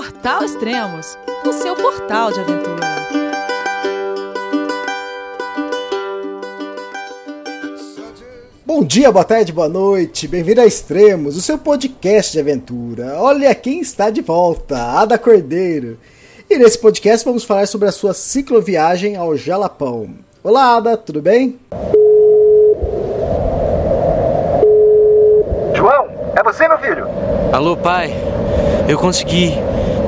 Portal Extremos, o seu portal de aventura. Bom dia, boa tarde, boa noite, bem-vindo a Extremos, o seu podcast de aventura. Olha quem está de volta, Ada Cordeiro. E nesse podcast vamos falar sobre a sua cicloviagem ao Jalapão. Olá, Ada, tudo bem? João, é você, meu filho? Alô, pai. Eu consegui.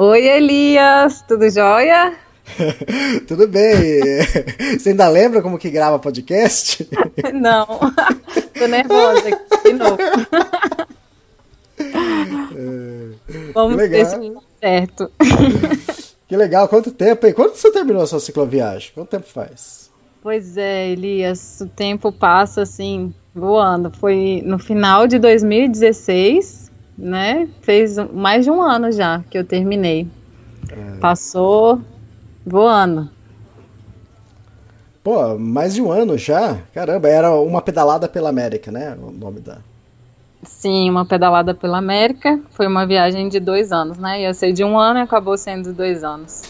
Oi, Elias, tudo jóia? Tudo bem. Você ainda lembra como que grava podcast? Não. Tô nervosa aqui de novo. Vamos ver se certo. Que legal. Quanto tempo, hein? Quando você terminou a sua cicloviagem? Quanto tempo faz? Pois é, Elias, o tempo passa assim, voando. Foi no final de 2016, né? Fez mais de um ano já que eu terminei. É. Passou voando. Pô, mais de um ano já? Caramba, era uma pedalada pela América, né? O nome da. Sim, uma pedalada pela América. Foi uma viagem de dois anos, né? Ia ser de um ano e acabou sendo dois anos.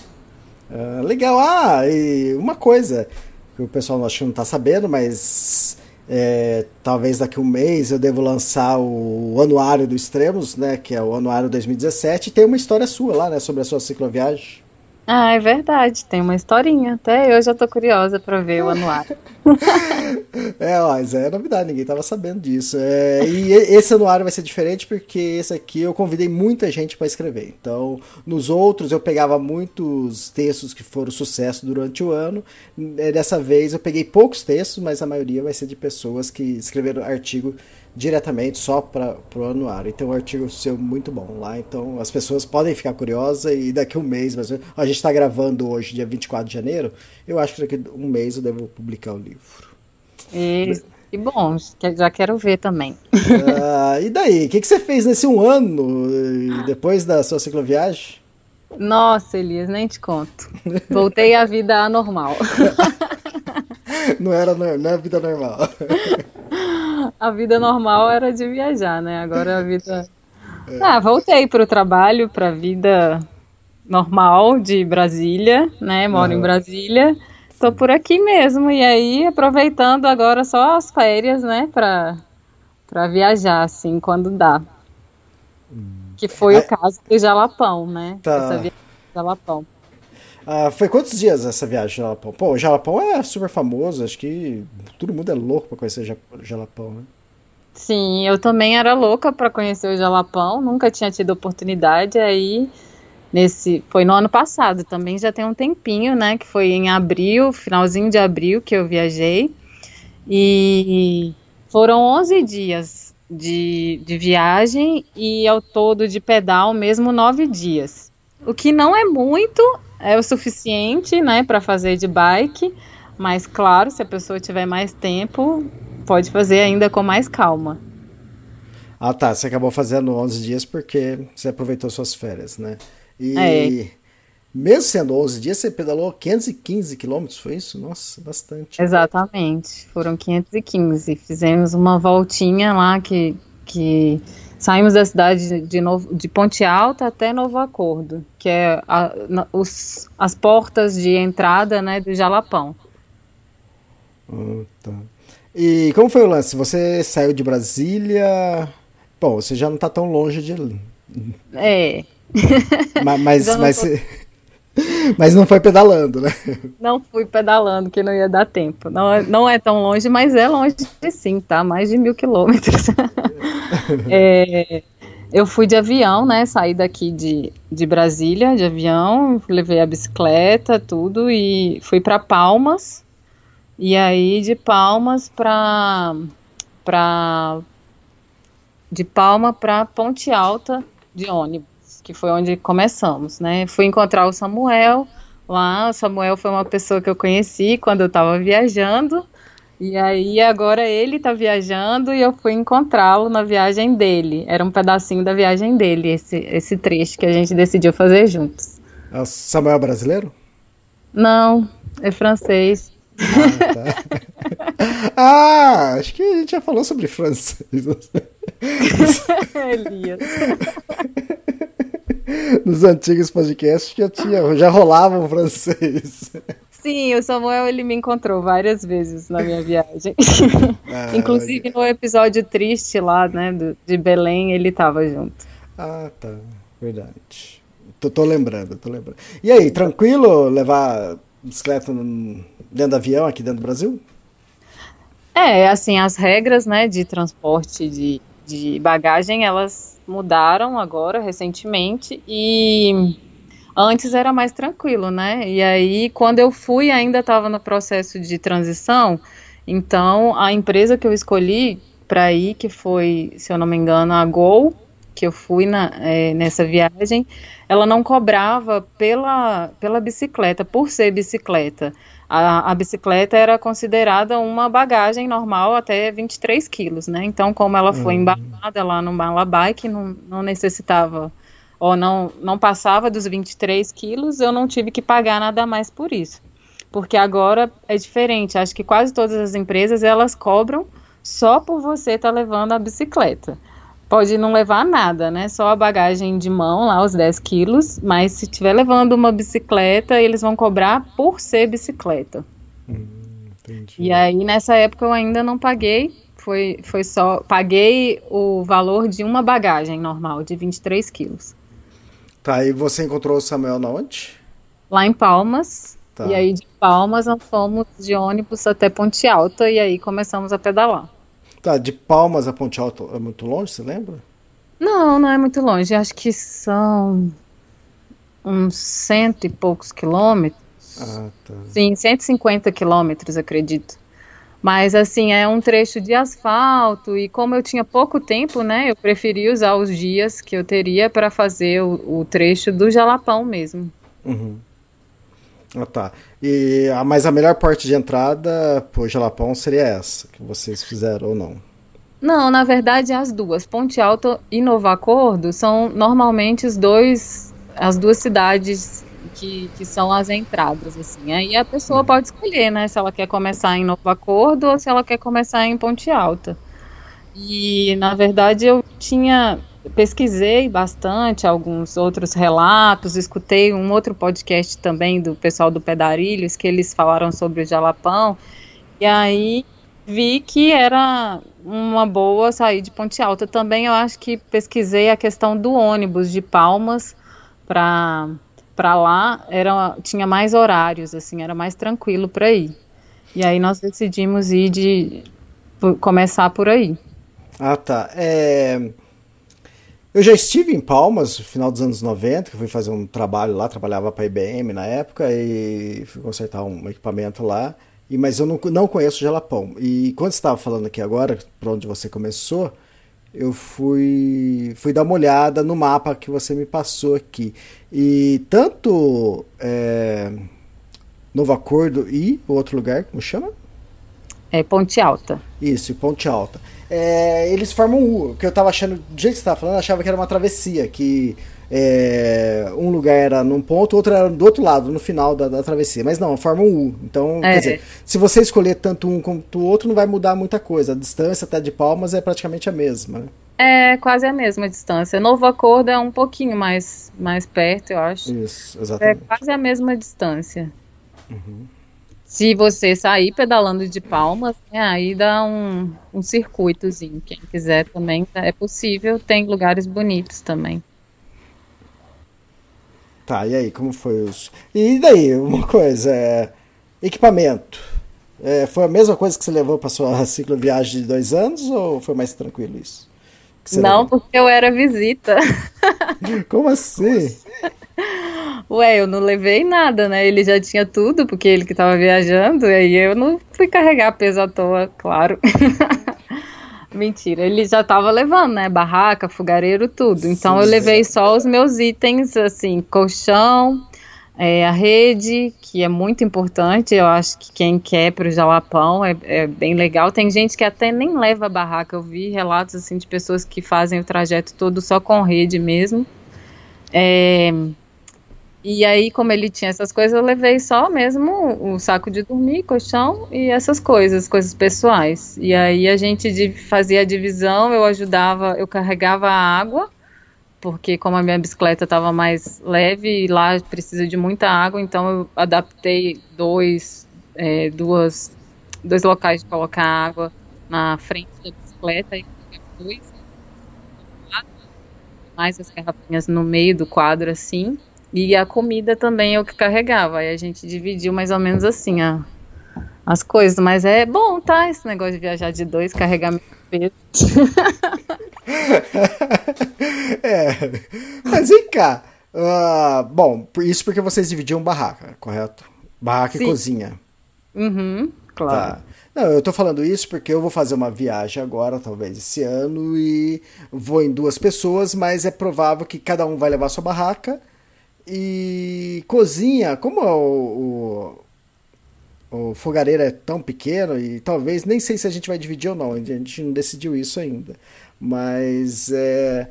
Ah, legal. Ah, e uma coisa que o pessoal acho que não tá sabendo, mas é, talvez daqui a um mês eu devo lançar o anuário do Extremos, né? Que é o anuário 2017. E tem uma história sua lá, né? Sobre a sua cicloviagem. Ah, é verdade, tem uma historinha. Até eu já tô curiosa para ver o anuário. é, mas é novidade, ninguém tava sabendo disso. É, e esse anuário vai ser diferente porque esse aqui eu convidei muita gente para escrever. Então, nos outros eu pegava muitos textos que foram sucesso durante o ano. Dessa vez eu peguei poucos textos, mas a maioria vai ser de pessoas que escreveram artigo diretamente só para o anuário. Então, um artigo seu muito bom lá. Então, as pessoas podem ficar curiosas e daqui a um mês, mas a gente está gravando hoje, dia 24 de janeiro. Eu acho que daqui a um mês eu devo publicar o livro. E, e bom, já quero ver também. Ah, e daí? O que, que você fez nesse um ano depois da sua cicloviagem? Nossa, Elias, nem te conto. Voltei à vida anormal. não era não é vida normal. a vida normal era de viajar, né? Agora a vida. É. Ah, voltei para o trabalho, para a vida normal de Brasília, né? Moro uhum. em Brasília. Tô por aqui mesmo. E aí, aproveitando agora só as férias, né? Para viajar, assim, quando dá. Hum. Que foi o caso do Jalapão, né? Tá. Essa viagem do Jalapão. Ah, foi quantos dias essa viagem Jalapão? Pô, o Jalapão é super famoso, acho que todo mundo é louco para conhecer o Jalapão, né? Sim, eu também era louca para conhecer o Jalapão, nunca tinha tido oportunidade, aí nesse foi no ano passado, também já tem um tempinho, né, que foi em abril, finalzinho de abril que eu viajei. E foram 11 dias de, de viagem e ao todo de pedal mesmo nove dias. O que não é muito, é o suficiente, né, para fazer de bike, mas claro, se a pessoa tiver mais tempo, pode fazer ainda com mais calma. Ah, tá. Você acabou fazendo 11 dias porque você aproveitou suas férias, né? E é. mesmo sendo 11 dias, você pedalou 515 quilômetros, foi isso? Nossa, bastante. Exatamente. Foram 515. Fizemos uma voltinha lá que, que Saímos da cidade de, Novo, de Ponte Alta até Novo Acordo, que é a, na, os, as portas de entrada né, do Jalapão. Tá. E como foi o lance? Você saiu de Brasília. Bom, você já não está tão longe de. É. Mas, mas, mas, mas não foi pedalando, né? Não fui pedalando, que não ia dar tempo. Não, é, não é tão longe, mas é longe sim, tá? Mais de mil quilômetros. é, eu fui de avião, né? Saí daqui de, de Brasília, de avião, levei a bicicleta, tudo, e fui para Palmas. E aí de Palmas para para de Palma para Ponte Alta de ônibus que foi onde começamos, né? Fui encontrar o Samuel lá. O Samuel foi uma pessoa que eu conheci quando eu estava viajando. E aí agora ele está viajando e eu fui encontrá-lo na viagem dele. Era um pedacinho da viagem dele, esse, esse trecho que a gente decidiu fazer juntos. É o Samuel é brasileiro? Não, é francês. Ah, tá. ah, acho que a gente já falou sobre francês. Elias. Nos antigos podcasts já tinha, já rolava um francês. Sim, o Samuel ele me encontrou várias vezes na minha viagem. Ah, Inclusive no episódio triste lá, né, do, de Belém, ele tava junto. Ah, tá. Verdade. Tô, tô lembrando, tô lembrando. E aí, tranquilo levar bicicleta dentro do avião aqui dentro do Brasil? É, assim, as regras, né, de transporte de, de bagagem, elas mudaram agora, recentemente, e antes era mais tranquilo, né? E aí, quando eu fui, ainda estava no processo de transição, então a empresa que eu escolhi para ir, que foi, se eu não me engano, a Gol, que eu fui na, é, nessa viagem, ela não cobrava pela, pela bicicleta, por ser bicicleta. A, a, bicicleta era considerada uma bagagem normal até 23 quilos, né? Então, como ela foi uhum. embalada lá no Malabike, não, não necessitava ou não, não passava dos 23 quilos, eu não tive que pagar nada mais por isso. Porque agora é diferente. Acho que quase todas as empresas elas cobram só por você estar tá levando a bicicleta pode não levar nada, né? Só a bagagem de mão, lá os 10 quilos, mas se estiver levando uma bicicleta, eles vão cobrar por ser bicicleta. Hum, e aí, nessa época, eu ainda não paguei, foi, foi só, paguei o valor de uma bagagem normal, de 23 quilos. Tá, e você encontrou o Samuel na onde? Lá em Palmas, tá. e aí de Palmas nós fomos de ônibus até Ponte Alta, e aí começamos a pedalar. Tá, de Palmas a Ponte Alta é muito longe, você lembra? Não, não é muito longe. Acho que são uns cento e poucos quilômetros. Ah, tá. Sim, 150 quilômetros, acredito. Mas assim, é um trecho de asfalto e como eu tinha pouco tempo, né, eu preferi usar os dias que eu teria para fazer o, o, trecho do Jalapão mesmo. Uhum. Ah, tá. E, a, mas a melhor parte de entrada pro Jalapão seria essa, que vocês fizeram ou não? Não, na verdade as duas. Ponte Alta e Novo Acordo são normalmente os dois, as duas cidades que, que são as entradas, assim. Aí a pessoa pode escolher, né, se ela quer começar em Novo Acordo ou se ela quer começar em Ponte Alta. E, na verdade, eu tinha pesquisei bastante alguns outros relatos, escutei um outro podcast também do pessoal do Pedarilhos, que eles falaram sobre o Jalapão, e aí vi que era uma boa sair de Ponte Alta. Também eu acho que pesquisei a questão do ônibus de Palmas para para lá, era tinha mais horários assim, era mais tranquilo para ir. E aí nós decidimos ir de começar por aí. Ah, tá. É eu já estive em Palmas no final dos anos 90, que fui fazer um trabalho lá, trabalhava para a IBM na época e fui consertar um equipamento lá. E, mas eu não, não conheço o Jalapão. E quando você estava falando aqui agora, para onde você começou, eu fui, fui dar uma olhada no mapa que você me passou aqui. E tanto é, Novo Acordo e o outro lugar, como chama? É Ponte Alta. Isso, Ponte Alta é, eles formam um U. Que eu tava achando, do jeito que você tava falando, eu achava que era uma travessia, que é, um lugar era num ponto, outro era do outro lado, no final da, da travessia. Mas não, formam um U. Então, é. quer dizer, se você escolher tanto um quanto o outro, não vai mudar muita coisa. A distância até de Palmas é praticamente a mesma, né? É quase a mesma distância. Novo Acordo é um pouquinho mais, mais perto, eu acho. Isso, exatamente. É quase a mesma distância. Uhum. Se você sair pedalando de palmas, né, aí dá um, um circuitozinho. Quem quiser também tá, é possível, tem lugares bonitos também. Tá, e aí, como foi isso? E daí, uma coisa, é, equipamento. É, foi a mesma coisa que você levou para sua cicloviagem de dois anos ou foi mais tranquilo isso? Não, levou? porque eu era visita. Como assim? Ué, eu não levei nada, né? Ele já tinha tudo, porque ele que tava viajando, e aí eu não fui carregar peso à toa, claro. Mentira, ele já tava levando, né? Barraca, fogareiro, tudo. Então Sim, eu levei só os meus itens, assim, colchão, é, a rede, que é muito importante. Eu acho que quem quer para o Jalapão é, é, bem legal. Tem gente que até nem leva barraca. Eu vi relatos assim de pessoas que fazem o trajeto todo só com rede mesmo. É, e aí, como ele tinha essas coisas, eu levei só mesmo o saco de dormir, colchão e essas coisas, coisas pessoais. E aí a gente fazia a divisão, eu ajudava, eu carregava a água, porque como a minha bicicleta estava mais leve e lá precisa de muita água, então eu adaptei dois, é, duas, dois locais de colocar água na frente da bicicleta e dois mais as garrafinhas no meio do quadro assim e a comida também eu que carregava. Aí a gente dividiu mais ou menos assim a, as coisas. Mas é bom, tá? Esse negócio de viajar de dois, carregar meu peso. é. Mas vem cá. Uh, bom, isso porque vocês dividiam barraca, correto? Barraca Sim. e cozinha. Uhum, claro. Tá. Não, eu tô falando isso porque eu vou fazer uma viagem agora, talvez esse ano, e vou em duas pessoas, mas é provável que cada um vai levar sua barraca e cozinha, como o, o, o fogareiro é tão pequeno, e talvez, nem sei se a gente vai dividir ou não, a gente não decidiu isso ainda. Mas é,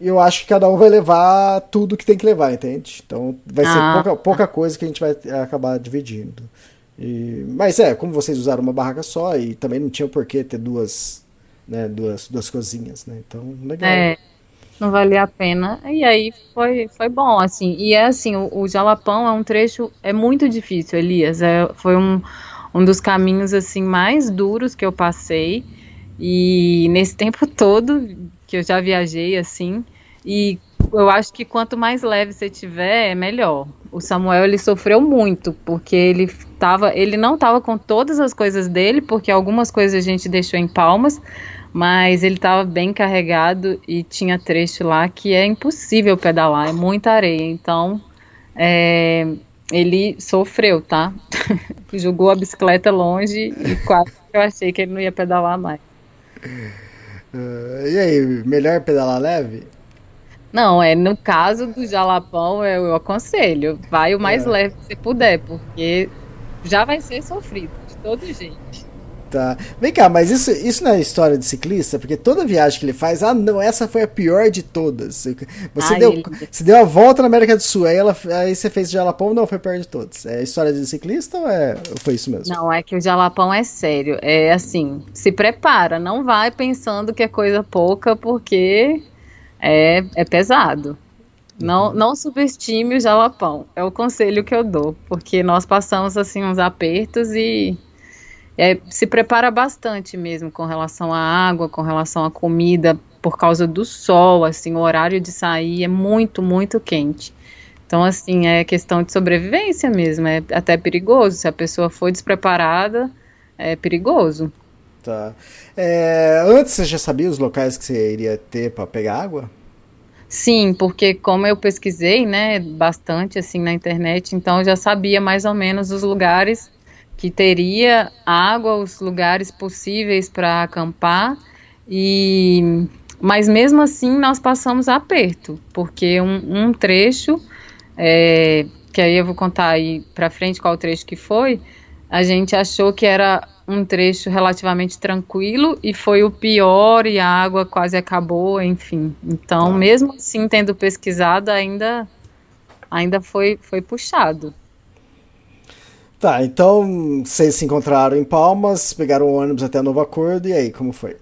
eu acho que cada um vai levar tudo que tem que levar, entende? Então vai ah. ser pouca, pouca coisa que a gente vai acabar dividindo. E, mas é, como vocês usaram uma barraca só e também não tinha por que ter duas, né, duas, duas cozinhas, né? Então, legal. É não valia a pena. E aí foi, foi bom, assim. E é assim, o, o Jalapão é um trecho, é muito difícil, Elias. É, foi um, um dos caminhos, assim, mais duros que eu passei. E nesse tempo todo que eu já viajei, assim, e eu acho que quanto mais leve você tiver, é melhor. O Samuel, ele sofreu muito, porque ele tava, ele não estava com todas as coisas dele, porque algumas coisas a gente deixou em palmas, mas ele estava bem carregado e tinha trecho lá que é impossível pedalar, é muita areia. Então, é, ele sofreu, tá? Jogou a bicicleta longe e quase eu achei que ele não ia pedalar mais. Uh, e aí, melhor pedalar leve? Não, é no caso do Jalapão, eu, eu aconselho, vai o mais é. leve que você puder, porque já vai ser sofrido de todo jeito. Tá. Vem cá, mas isso, isso não é história de ciclista? Porque toda viagem que ele faz, ah, não, essa foi a pior de todas. Você, deu, ele... você deu a volta na América do Sul, aí, ela, aí você fez o Jalapão, não, foi a pior de todas. É história de ciclista ou, é, foi isso mesmo? Não, é que o Jalapão é sério. É assim, se prepara, não vai pensando que é coisa pouca, porque é, é pesado. Não, uhum. não subestime o Jalapão. É o conselho que eu dou, porque nós passamos assim uns apertos e é, se prepara bastante mesmo com relação à água, com relação à comida, por causa do sol, assim, o horário de sair é muito, muito quente. Então, assim, é questão de sobrevivência mesmo, é até perigoso. Se a pessoa for despreparada, é perigoso. Tá. É, antes você já sabia os locais que você iria ter para pegar água? Sim, porque como eu pesquisei, né, bastante assim na internet, então eu já sabia mais ou menos os lugares que teria água, os lugares possíveis para acampar e mas mesmo assim nós passamos aperto, porque um, um trecho é, que aí eu vou contar aí para frente qual trecho que foi, a gente achou que era um trecho relativamente tranquilo e foi o pior e a água quase acabou, enfim. Então, mesmo assim tendo pesquisado, ainda ainda foi foi puxado. Tá, então vocês se encontraram em Palmas, pegaram o ônibus até Novo Acordo, e aí, como foi?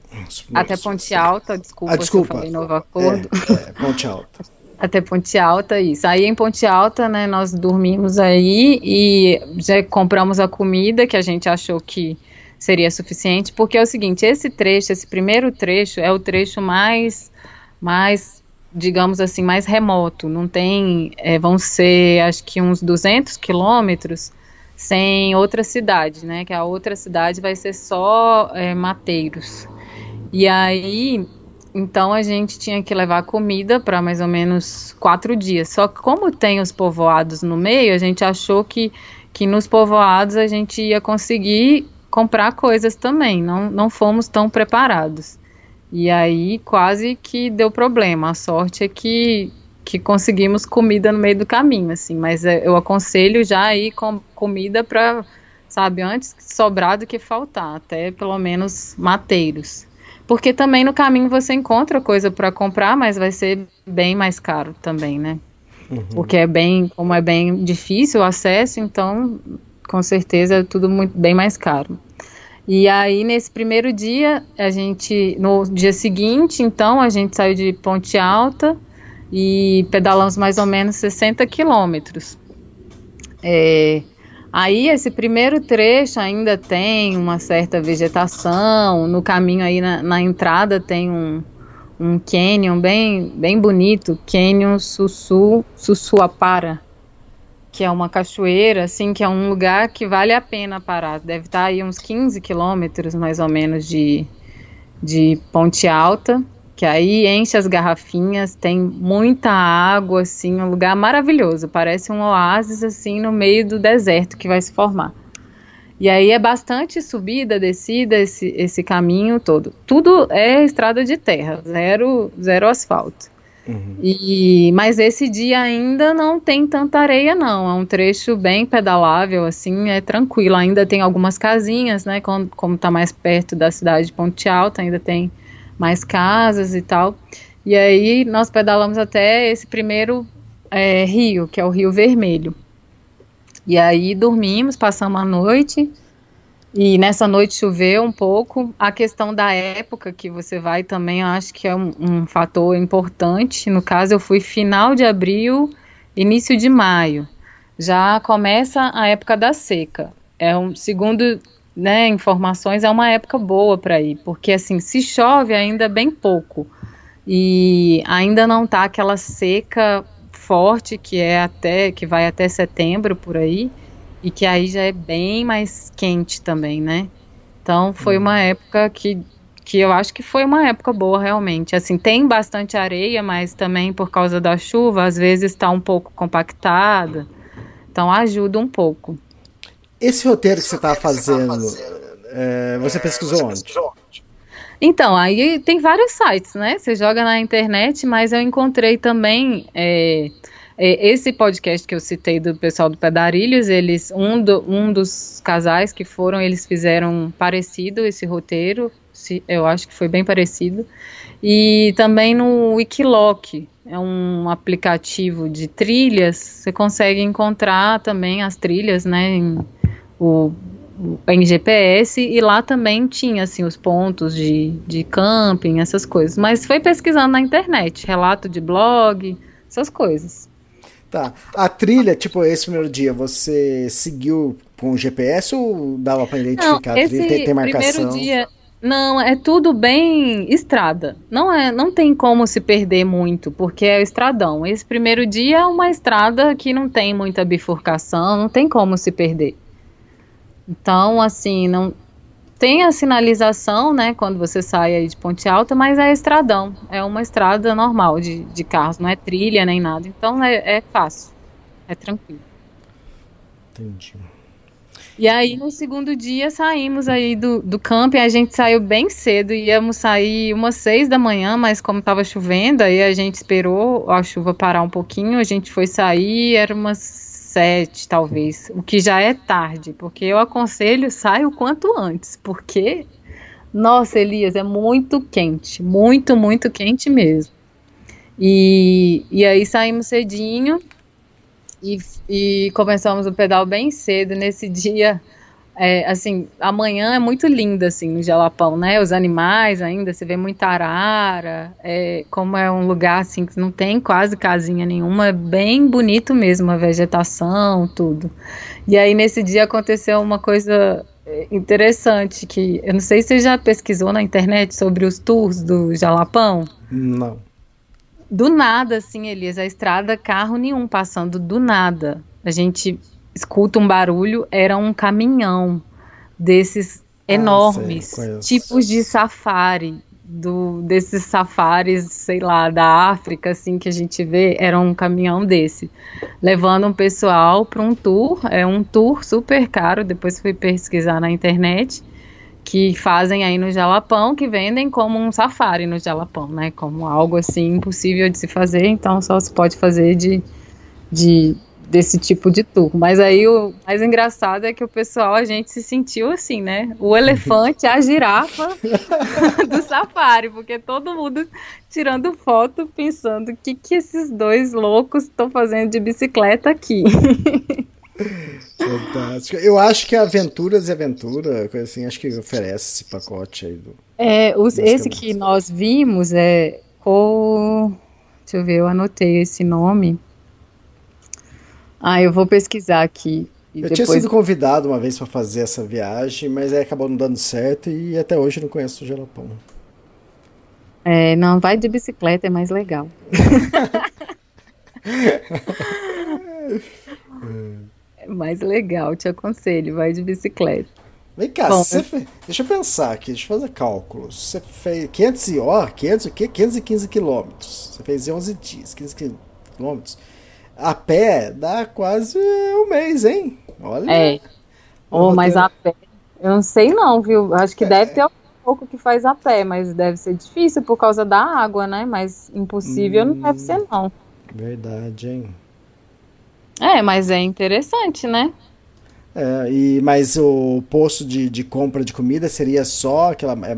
Até Ponte Alta, desculpa, ah, desculpa. falei Novo Acordo. É, é, Ponte Alta. até Ponte Alta, isso. Aí em Ponte Alta, né, nós dormimos aí e já compramos a comida que a gente achou que seria suficiente, porque é o seguinte, esse trecho, esse primeiro trecho é o trecho mais, mais digamos assim, mais remoto, não tem, é, vão ser acho que uns 200 quilômetros, sem outra cidade, né? Que a outra cidade vai ser só é, Mateiros. E aí, então a gente tinha que levar comida para mais ou menos quatro dias. Só que como tem os povoados no meio, a gente achou que, que nos povoados a gente ia conseguir comprar coisas também. Não, não fomos tão preparados. E aí quase que deu problema. A sorte é que, que conseguimos comida no meio do caminho, assim. Mas é, eu aconselho já ir com comida para, sabe, antes sobrar do que faltar, até pelo menos mateiros. Porque também no caminho você encontra coisa para comprar, mas vai ser bem mais caro também, né? Uhum. Porque é bem, como é bem difícil o acesso, então com certeza é tudo muito bem mais caro. E aí, nesse primeiro dia, a gente, no dia seguinte, então, a gente saiu de Ponte Alta e pedalamos mais ou menos 60 quilômetros. É, aí, esse primeiro trecho ainda tem uma certa vegetação, no caminho aí, na, na entrada, tem um, um canyon bem, bem bonito, Canyon Sussu, Sussuapara, que é uma cachoeira, assim, que é um lugar que vale a pena parar. Deve estar aí uns 15 quilômetros, mais ou menos, de, de Ponte Alta, que aí enche as garrafinhas, tem muita água, assim, um lugar maravilhoso. Parece um oásis, assim, no meio do deserto que vai se formar. E aí é bastante subida, descida, esse, esse caminho todo. Tudo é estrada de terra, zero, zero asfalto. Uhum. E, mas esse dia ainda não tem tanta areia, não. É um trecho bem pedalável, assim, é tranquilo. Ainda tem algumas casinhas, né? Como, como tá mais perto da cidade de Ponte Alta, ainda tem mais casas e tal. E aí nós pedalamos até esse primeiro é, rio, que é o Rio Vermelho. E aí dormimos, passamos a noite. E nessa noite choveu um pouco. A questão da época que você vai também, acho que é um, um, fator importante. No caso, eu fui final de abril, início de maio. Já começa a época da seca. É um segundo, né, informações, é uma época boa para ir, porque assim, se chove ainda bem pouco e ainda não tá aquela seca forte que é até que vai até setembro por aí e que aí já é bem mais quente também, né? Então foi uma época que, que eu acho que foi uma época boa realmente. Assim, tem bastante areia, mas também por causa da chuva, às vezes está um pouco compactada. Então ajuda um pouco. Esse roteiro que você está fazendo, é, você pesquisou onde? Então, aí tem vários sites, né? Você joga na internet, mas eu encontrei também é, é, esse podcast que eu citei do pessoal do Pedarilhos, eles um, do, um dos casais que foram, eles fizeram parecido esse roteiro, se, eu acho que foi bem parecido. E também no Wikiloc, é um aplicativo de trilhas, você consegue encontrar também as trilhas, né, em, o, em GPS, e lá também tinha, assim, os pontos de, de camping, essas coisas. Mas foi pesquisando na internet, relato de blog, essas coisas. Tá. A trilha, tipo, esse primeiro dia, você seguiu com o GPS ou dava para identificar não, a trilha? Tem, tem marcação? Primeiro dia, não, é tudo bem estrada. Não é, não tem como se perder muito, porque é estradão. Esse primeiro dia é uma estrada que não tem muita bifurcação, não tem como se perder. Então, assim, não tem a sinalização, né, quando você sai aí de Ponte Alta, mas é estradão, é uma estrada normal de, de carros, não é trilha nem nada, então é, é fácil, é tranquilo. Entendi. E aí, no segundo dia, saímos aí do, do camping, a gente saiu bem cedo, íamos sair umas seis da manhã, mas como estava chovendo, aí a gente esperou a chuva parar um pouquinho, a gente foi sair, era umas sete, talvez, o que já é tarde, porque eu aconselho saia o quanto antes, porque, nossa, Elias, é muito quente, muito, muito quente mesmo. E, e aí saímos cedinho e, e começamos o pedal bem cedo. Nesse dia, é, assim, amanhã é muito linda, assim, no Jalapão, né? Os animais ainda, você vê muita arara, é, como é um lugar, assim, que não tem quase casinha nenhuma, é bem bonito mesmo, a vegetação, tudo. E aí, nesse dia, aconteceu uma coisa é, interessante, que eu não sei se você já pesquisou na internet sobre os tours do Jalapão. Não. Do nada, assim, Elias, a estrada, carro nenhum passando, do nada. A gente escuta um barulho, era um caminhão desses ah, enormes, ah, sei, tipos de safari, do, desses safaris, sei lá, da África, assim, que a gente vê, era um caminhão desse, levando um pessoal para um tour, é um tour super caro, depois fui pesquisar na internet, que fazem aí no Jalapão, que vendem como um safari no Jalapão, né? Como algo assim impossível de se fazer, então só se pode fazer de, de desse tipo de tour. Mas aí o mais engraçado é que o pessoal, a gente se sentiu assim, né? O elefante, a girafa do safari, porque todo mundo tirando foto pensando o que, que esses dois loucos estão fazendo de bicicleta aqui. Fantástico. Eu acho que Aventuras e Aventura, coisa assim, acho que oferece esse pacote aí do. É, os, esse que nós vimos é o. Deixa eu ver, eu anotei esse nome. Ah, eu vou pesquisar aqui. eu depois... tinha sido convidado uma vez para fazer essa viagem, mas aí acabou não dando certo e até hoje não conheço o Jalapão. É, não, vai de bicicleta, é mais legal. é mais legal, te aconselho, vai de bicicleta. Vem cá, Bom, você fez, deixa eu pensar aqui, deixa eu fazer cálculos. Você fez 500 e ó, 500 o quê? 515 quilômetros. Você fez 11 dias, 15 quilômetros. A pé dá quase um mês, hein? Olha. É. Oh, mas a pé, eu não sei não, viu? Acho que é. deve ter um pouco que faz a pé, mas deve ser difícil por causa da água, né? Mas impossível hum, não deve ser não. Verdade, hein? É, mas é interessante, né? É, e, mas o posto de, de compra de comida seria só aquela. É,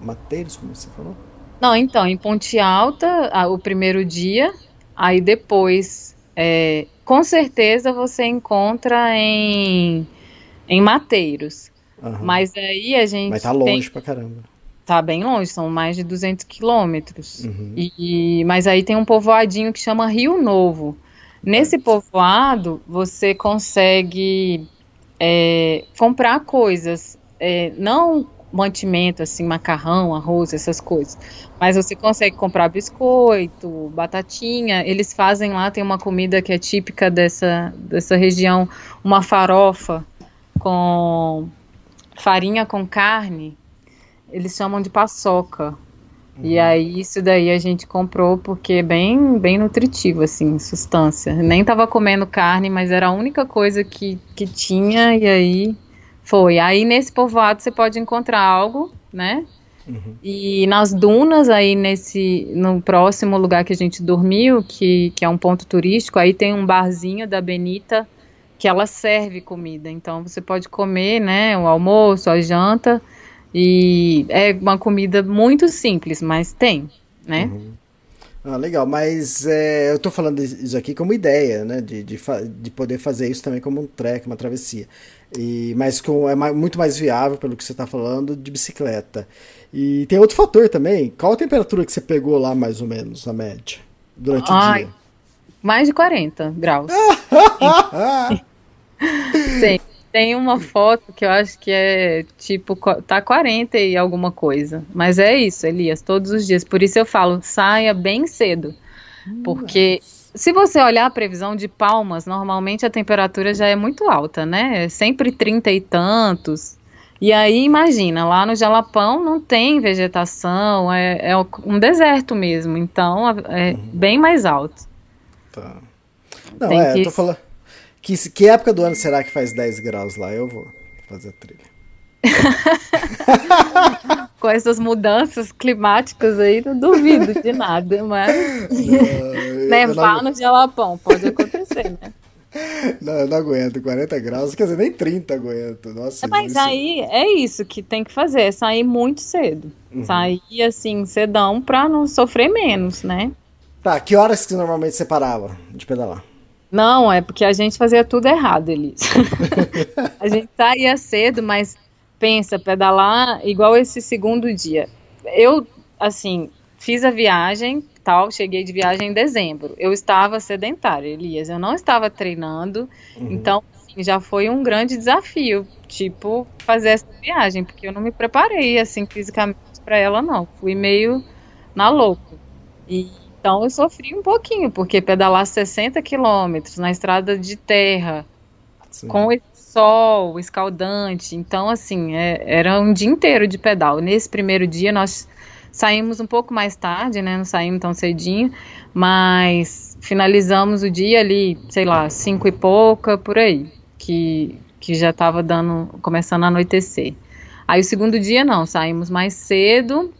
Mateiros, como você falou? Não, então, em Ponte Alta, o primeiro dia, aí depois é, com certeza você encontra em, em Mateiros. Uhum. Mas aí a gente. Mas tá longe tem, pra caramba. Tá bem longe, são mais de 200 quilômetros. Uhum. E, mas aí tem um povoadinho que chama Rio Novo. Nesse povoado, você consegue é, comprar coisas, é, não mantimento, assim, macarrão, arroz, essas coisas. Mas você consegue comprar biscoito, batatinha. Eles fazem lá, tem uma comida que é típica dessa, dessa região, uma farofa com farinha com carne. Eles chamam de paçoca. Uhum. E aí isso daí a gente comprou porque é bem, bem nutritivo, assim, substância. Nem tava comendo carne, mas era a única coisa que, que tinha, e aí foi. Aí nesse povoado você pode encontrar algo, né? Uhum. E nas dunas, aí nesse, no próximo lugar que a gente dormiu, que, que é um ponto turístico, aí tem um barzinho da Benita que ela serve comida. Então você pode comer, né, o almoço, a janta. E é uma comida muito simples, mas tem, né? Uhum. Ah, legal, mas é, eu estou falando isso aqui como ideia, né? De, de, de, poder fazer isso também como um trek, uma travessia. E, mas com, é muito mais viável, pelo que você está falando, de bicicleta. E tem outro fator também. Qual a temperatura que você pegou lá, mais ou menos, na média, durante Ai, o dia? Mais de 40 graus. tem, tem uma foto que eu acho que é tipo, tá 40 e alguma coisa. Mas é isso, Elias, todos os dias. Por isso eu falo, saia bem cedo. Porque se você olhar a previsão de Palmas, normalmente a temperatura já é muito alta, né? É sempre 30 e tantos. E aí, imagina, lá no Jalapão não tem vegetação, é, é um deserto mesmo, então é uhum. bem mais alto. Tá. Não, tem é, que... eu tô falando. Que, que época do ano será que faz 10 graus lá? Eu vou fazer a trilha. Com essas mudanças climáticas aí, não duvido de nada, mas. Nevar não... no Jalapão, pode acontecer, né? Não, eu não aguento. 40 graus, quer dizer, nem 30 aguento. Nossa, Mas isso... aí é isso que tem que fazer, é sair muito cedo. Uhum. Sair assim, cedão, pra não sofrer menos, né? Tá, que horas que normalmente você parava de pedalar? Não, é porque a gente fazia tudo errado, Elis. a gente saía cedo, mas pensa, pedalar igual esse segundo dia. Eu, assim, fiz a viagem, tal, cheguei de viagem em dezembro. Eu estava sedentária, Elias, eu não estava treinando, uhum. então assim, já foi um grande desafio, tipo, fazer essa viagem, porque eu não me preparei, assim, fisicamente para ela, não. Fui meio na louca. E, então eu sofri um pouquinho, porque pedalar 60 quilômetros na estrada de terra, Sim. com esse sol escaldante. Então, assim, é, era um dia inteiro de pedal. Nesse primeiro dia, nós saímos um pouco mais tarde, né? Não saímos tão cedinho, mas finalizamos o dia ali, sei lá, cinco e pouca, por aí, que, que já estava dando, começando a anoitecer. Aí o segundo dia não, saímos mais cedo.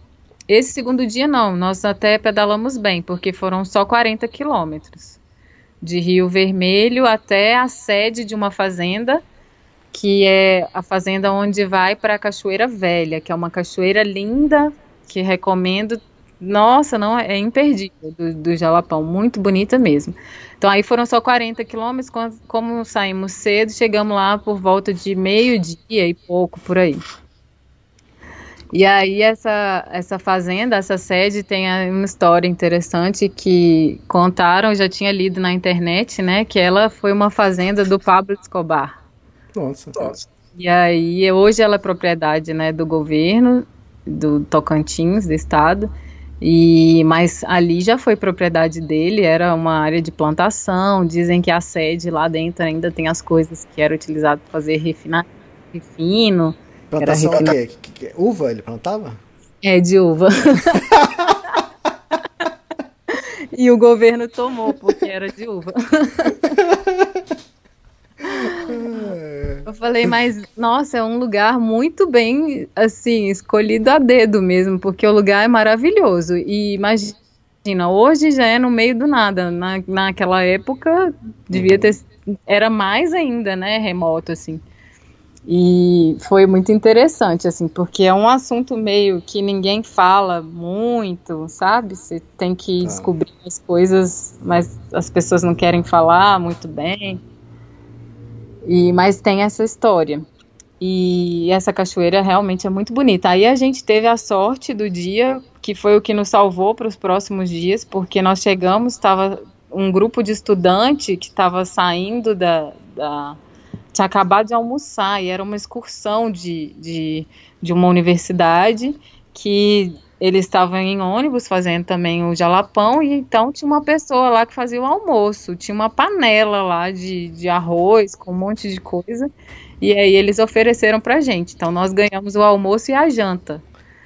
Esse segundo dia não, nós até pedalamos bem, porque foram só 40 quilômetros. De Rio Vermelho até a sede de uma fazenda, que é a fazenda onde vai para a Cachoeira Velha, que é uma cachoeira linda, que recomendo. Nossa, não é imperdível do, do Jalapão, muito bonita mesmo. Então aí foram só 40 quilômetros, como saímos cedo, chegamos lá por volta de meio-dia e pouco por aí. E aí essa, essa fazenda, essa sede tem uma história interessante que contaram, já tinha lido na internet, né, que ela foi uma fazenda do Pablo Escobar. Nossa. Nossa. E aí hoje ela é propriedade, né, do governo do Tocantins, do estado. E mas ali já foi propriedade dele, era uma área de plantação. Dizem que a sede lá dentro ainda tem as coisas que era utilizado para fazer refinar, refino Plantação o quê? Uva ele plantava? É, de uva. e o governo tomou, porque era de uva. Eu falei, mas nossa, é um lugar muito bem, assim, escolhido a dedo mesmo, porque o lugar é maravilhoso. E imagina, hoje já é no meio do nada. Na, naquela época devia ter. Era mais ainda, né? Remoto, assim. E foi muito interessante, assim, porque é um assunto meio que ninguém fala muito, sabe? Você tem que tá. descobrir as coisas, mas as pessoas não querem falar muito bem. E mas tem essa história. E essa cachoeira realmente é muito bonita. Aí a gente teve a sorte do dia, que foi o que nos salvou para os próximos dias, porque nós chegamos, estava um grupo de estudante que estava saindo da, da tinha acabado de almoçar e era uma excursão de, de, de uma universidade que eles estavam em ônibus fazendo também o jalapão e então tinha uma pessoa lá que fazia o almoço, tinha uma panela lá de, de arroz com um monte de coisa e aí eles ofereceram pra gente. Então nós ganhamos o almoço e a janta.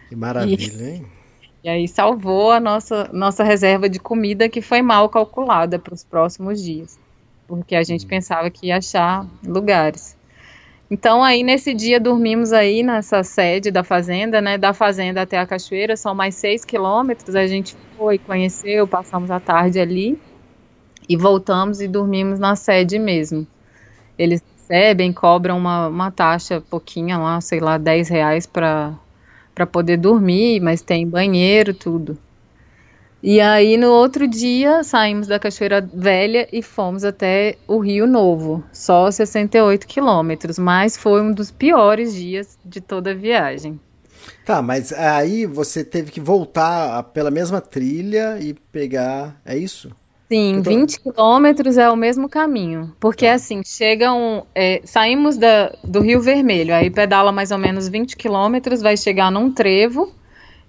Que maravilha, e, hein? E aí salvou a nossa, nossa reserva de comida que foi mal calculada para os próximos dias porque a gente pensava que ia achar lugares. Então aí nesse dia dormimos aí nessa sede da fazenda, né? Da fazenda até a cachoeira são mais seis quilômetros. A gente foi, conheceu, passamos a tarde ali e voltamos e dormimos na sede mesmo. Eles recebem, cobram uma, uma taxa pouquinha lá, sei lá, 10 reais para poder dormir, mas tem banheiro, tudo. E aí no outro dia saímos da Cachoeira Velha e fomos até o Rio Novo, só 68 quilômetros, mas foi um dos piores dias de toda a viagem. Tá, mas aí você teve que voltar pela mesma trilha e pegar, é isso? Sim, tô... 20 quilômetros é o mesmo caminho, porque tá. assim, chegam, é, saímos da, do Rio Vermelho, aí pedala mais ou menos 20 quilômetros, vai chegar num trevo,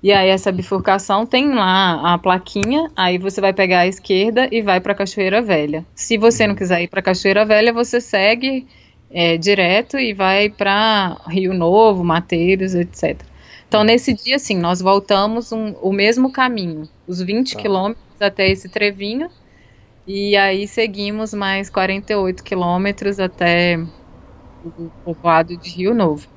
e aí essa bifurcação tem lá a plaquinha, aí você vai pegar a esquerda e vai para Cachoeira Velha. Se você não quiser ir para Cachoeira Velha, você segue é, direto e vai para Rio Novo, Mateiros, etc. Então nesse dia, assim, nós voltamos um, o mesmo caminho, os 20 tá. quilômetros até esse trevinho, e aí seguimos mais 48 quilômetros até o povoado de Rio Novo.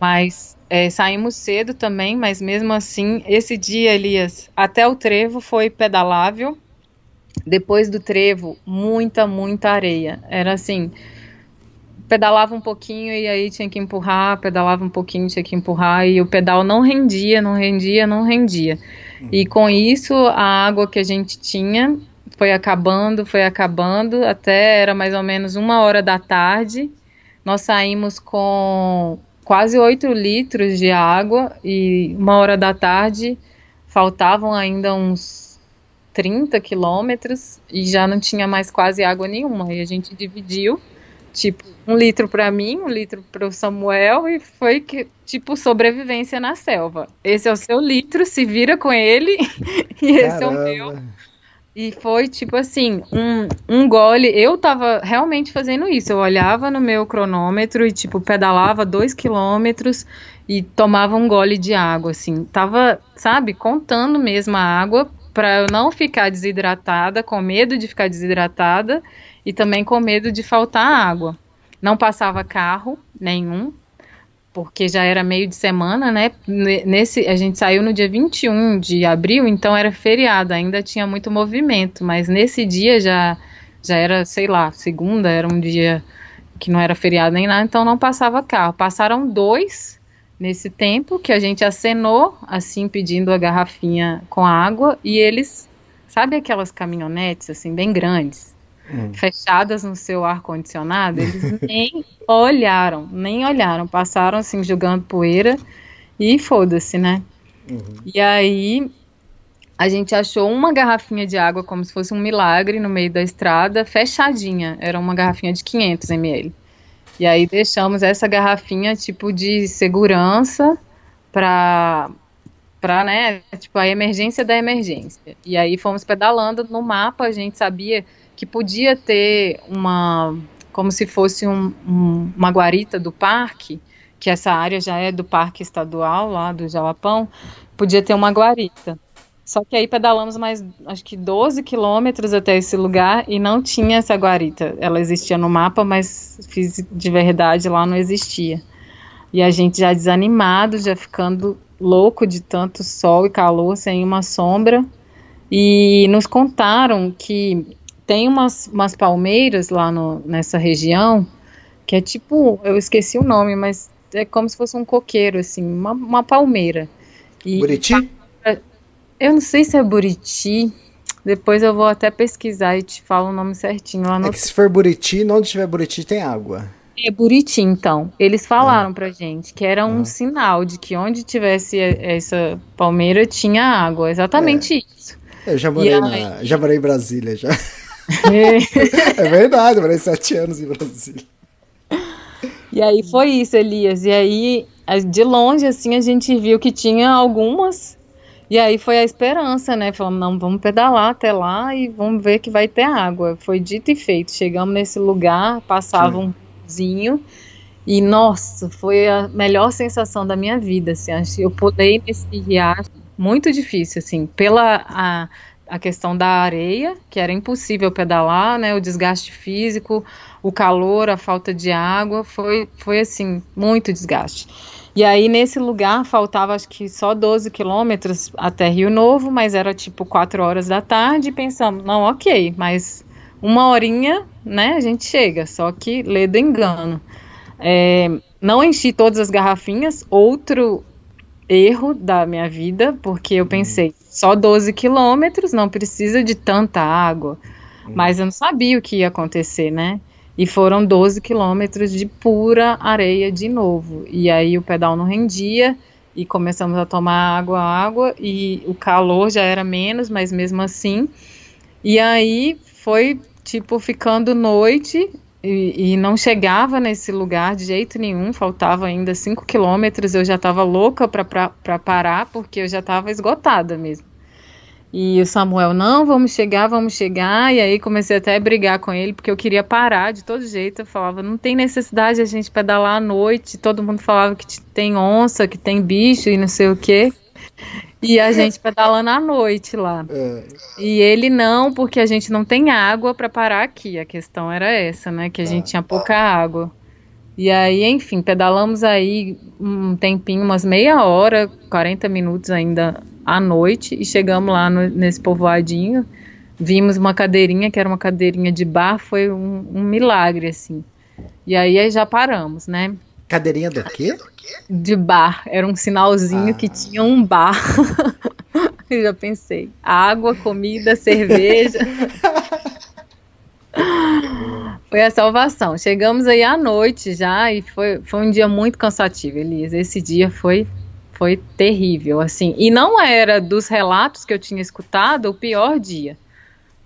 Mas é, saímos cedo também, mas mesmo assim, esse dia, Elias, até o trevo foi pedalável. Depois do trevo, muita, muita areia. Era assim, pedalava um pouquinho e aí tinha que empurrar, pedalava um pouquinho, tinha que empurrar e o pedal não rendia, não rendia, não rendia. E com isso, a água que a gente tinha foi acabando, foi acabando, até era mais ou menos uma hora da tarde. Nós saímos com quase 8 litros de água e uma hora da tarde faltavam ainda uns 30 quilômetros e já não tinha mais quase água nenhuma. E a gente dividiu, tipo, um litro para mim, um litro para o Samuel e foi que, tipo, sobrevivência na selva. Esse é o seu litro, se vira com ele e esse Caramba. é o meu. E foi tipo assim, um, um gole. Eu tava realmente fazendo isso. Eu olhava no meu cronômetro e, tipo, pedalava dois quilômetros e tomava um gole de água, assim. Tava, sabe, contando mesmo a água para eu não ficar desidratada, com medo de ficar desidratada e também com medo de faltar água. Não passava carro nenhum. Porque já era meio de semana, né? Nesse, a gente saiu no dia 21 de abril, então era feriado, ainda tinha muito movimento, mas nesse dia já, já era, sei lá, segunda, era um dia que não era feriado nem nada, então não passava carro. Passaram dois nesse tempo que a gente acenou, assim, pedindo a garrafinha com água, e eles, sabe aquelas caminhonetes, assim, bem grandes? Hum. fechadas no seu ar-condicionado, eles nem olharam, nem olharam, passaram assim jogando poeira e foda-se, né? Uhum. E aí a gente achou uma garrafinha de água como se fosse um milagre no meio da estrada, fechadinha, era uma garrafinha de 500 ml. E aí deixamos essa garrafinha tipo de segurança para para, né, tipo a emergência da emergência. E aí fomos pedalando no mapa, a gente sabia que podia ter uma, como se fosse um, um, uma guarita do parque, que essa área já é do parque estadual lá do Jalapão, podia ter uma guarita. Só que aí pedalamos mais, acho que 12 quilômetros até esse lugar e não tinha essa guarita. Ela existia no mapa, mas de verdade lá não existia. E a gente já desanimado, já ficando louco de tanto sol e calor, sem uma sombra. E nos contaram que tem umas, umas palmeiras lá no, nessa região que é tipo, eu esqueci o nome, mas é como se fosse um coqueiro, assim, uma, uma palmeira. E, Buriti? Eu não sei se é Buriti. Depois eu vou até pesquisar e te falo o nome certinho. Lá no... É que se for Buriti, onde tiver Buriti tem água. É Buriti, então. Eles falaram ah. pra gente que era um ah. sinal de que onde tivesse essa palmeira tinha água. Exatamente é. isso. Eu já morei, na, já morei em Brasília, já. é verdade, morei sete anos em Brasília. E aí foi isso, Elias. E aí, de longe, assim, a gente viu que tinha algumas. E aí foi a esperança, né? Falamos, não, vamos pedalar até lá e vamos ver que vai ter água. Foi dito e feito. Chegamos nesse lugar, passava Sim. um zinho. E, nossa, foi a melhor sensação da minha vida, assim. Eu pulei nesse riacho, muito difícil, assim, pela... A, a questão da areia, que era impossível pedalar, né? O desgaste físico, o calor, a falta de água, foi, foi assim, muito desgaste. E aí, nesse lugar, faltava acho que só 12 quilômetros até Rio Novo, mas era tipo 4 horas da tarde, e pensamos, não, ok, mas uma horinha, né, a gente chega, só que lê do engano. É, não enchi todas as garrafinhas, outro erro da minha vida, porque eu pensei, só 12 quilômetros, não precisa de tanta água. Hum. Mas eu não sabia o que ia acontecer, né? E foram 12 quilômetros de pura areia de novo. E aí o pedal não rendia e começamos a tomar água, água, e o calor já era menos, mas mesmo assim. E aí foi tipo ficando noite e, e, não chegava nesse lugar de jeito nenhum, faltava ainda 5 quilômetros, eu já estava louca para parar, porque eu já estava esgotada mesmo. E o Samuel, não, vamos chegar, vamos chegar. E aí comecei até a brigar com ele, porque eu queria parar de todo jeito. Eu falava, não tem necessidade de a gente pedalar à noite. Todo mundo falava que tem onça, que tem bicho e não sei o quê. E a gente pedalando à noite lá. É. E ele não, porque a gente não tem água para parar aqui. A questão era essa, né? Que a gente tinha pouca água. E aí, enfim, pedalamos aí um tempinho, umas meia hora, 40 minutos ainda à noite, e chegamos lá no, nesse povoadinho. Vimos uma cadeirinha, que era uma cadeirinha de bar, foi um, um milagre, assim. E aí, aí já paramos, né? Cadeirinha do quê? De bar. Era um sinalzinho ah. que tinha um bar. Eu já pensei. Água, comida, cerveja. foi a salvação. Chegamos aí à noite já e foi, foi um dia muito cansativo, Elisa. Esse dia foi foi terrível, assim. E não era dos relatos que eu tinha escutado o pior dia.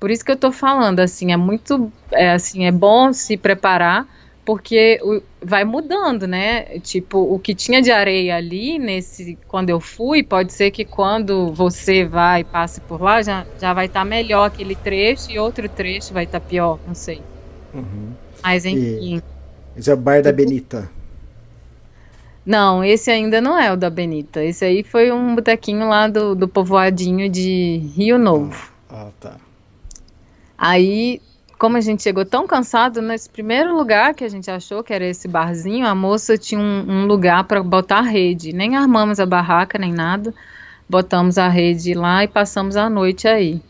Por isso que eu tô falando, assim, é muito, é, assim, é bom se preparar porque vai mudando, né? Tipo, o que tinha de areia ali nesse quando eu fui, pode ser que quando você vai e passe por lá já, já vai estar tá melhor aquele trecho e outro trecho vai estar tá pior, não sei. Uhum. Mas enfim. esse é o bar da Benita. Não, esse ainda não é o da Benita. Esse aí foi um botequinho lá do, do povoadinho de Rio Novo. Ah, ah tá. Aí como a gente chegou tão cansado, nesse primeiro lugar que a gente achou que era esse barzinho, a moça tinha um, um lugar para botar a rede. Nem armamos a barraca, nem nada. Botamos a rede lá e passamos a noite aí.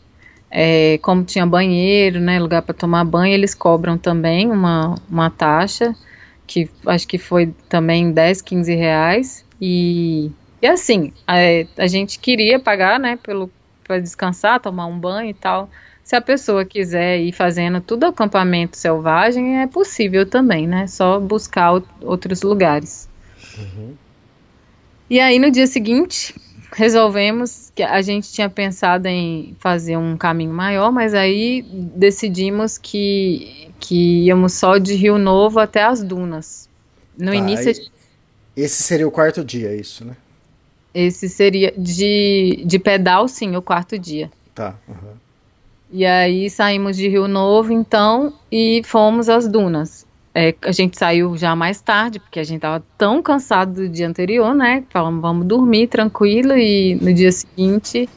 É, como tinha banheiro, né, lugar para tomar banho, eles cobram também uma, uma taxa, que acho que foi também 10, 15 reais. E, e assim, a, a gente queria pagar, né, para descansar, tomar um banho e tal. Se a pessoa quiser ir fazendo tudo acampamento selvagem, é possível também, né? Só buscar outros lugares. Uhum. E aí no dia seguinte resolvemos que a gente tinha pensado em fazer um caminho maior, mas aí decidimos que, que íamos só de Rio Novo até as dunas. No tá, início. Esse seria o quarto dia, é isso, né? Esse seria de, de pedal, sim, o quarto dia. Tá. Uhum. E aí saímos de Rio Novo, então, e fomos às dunas. É, a gente saiu já mais tarde, porque a gente estava tão cansado do dia anterior, né? Falamos, vamos dormir tranquilo, e no dia seguinte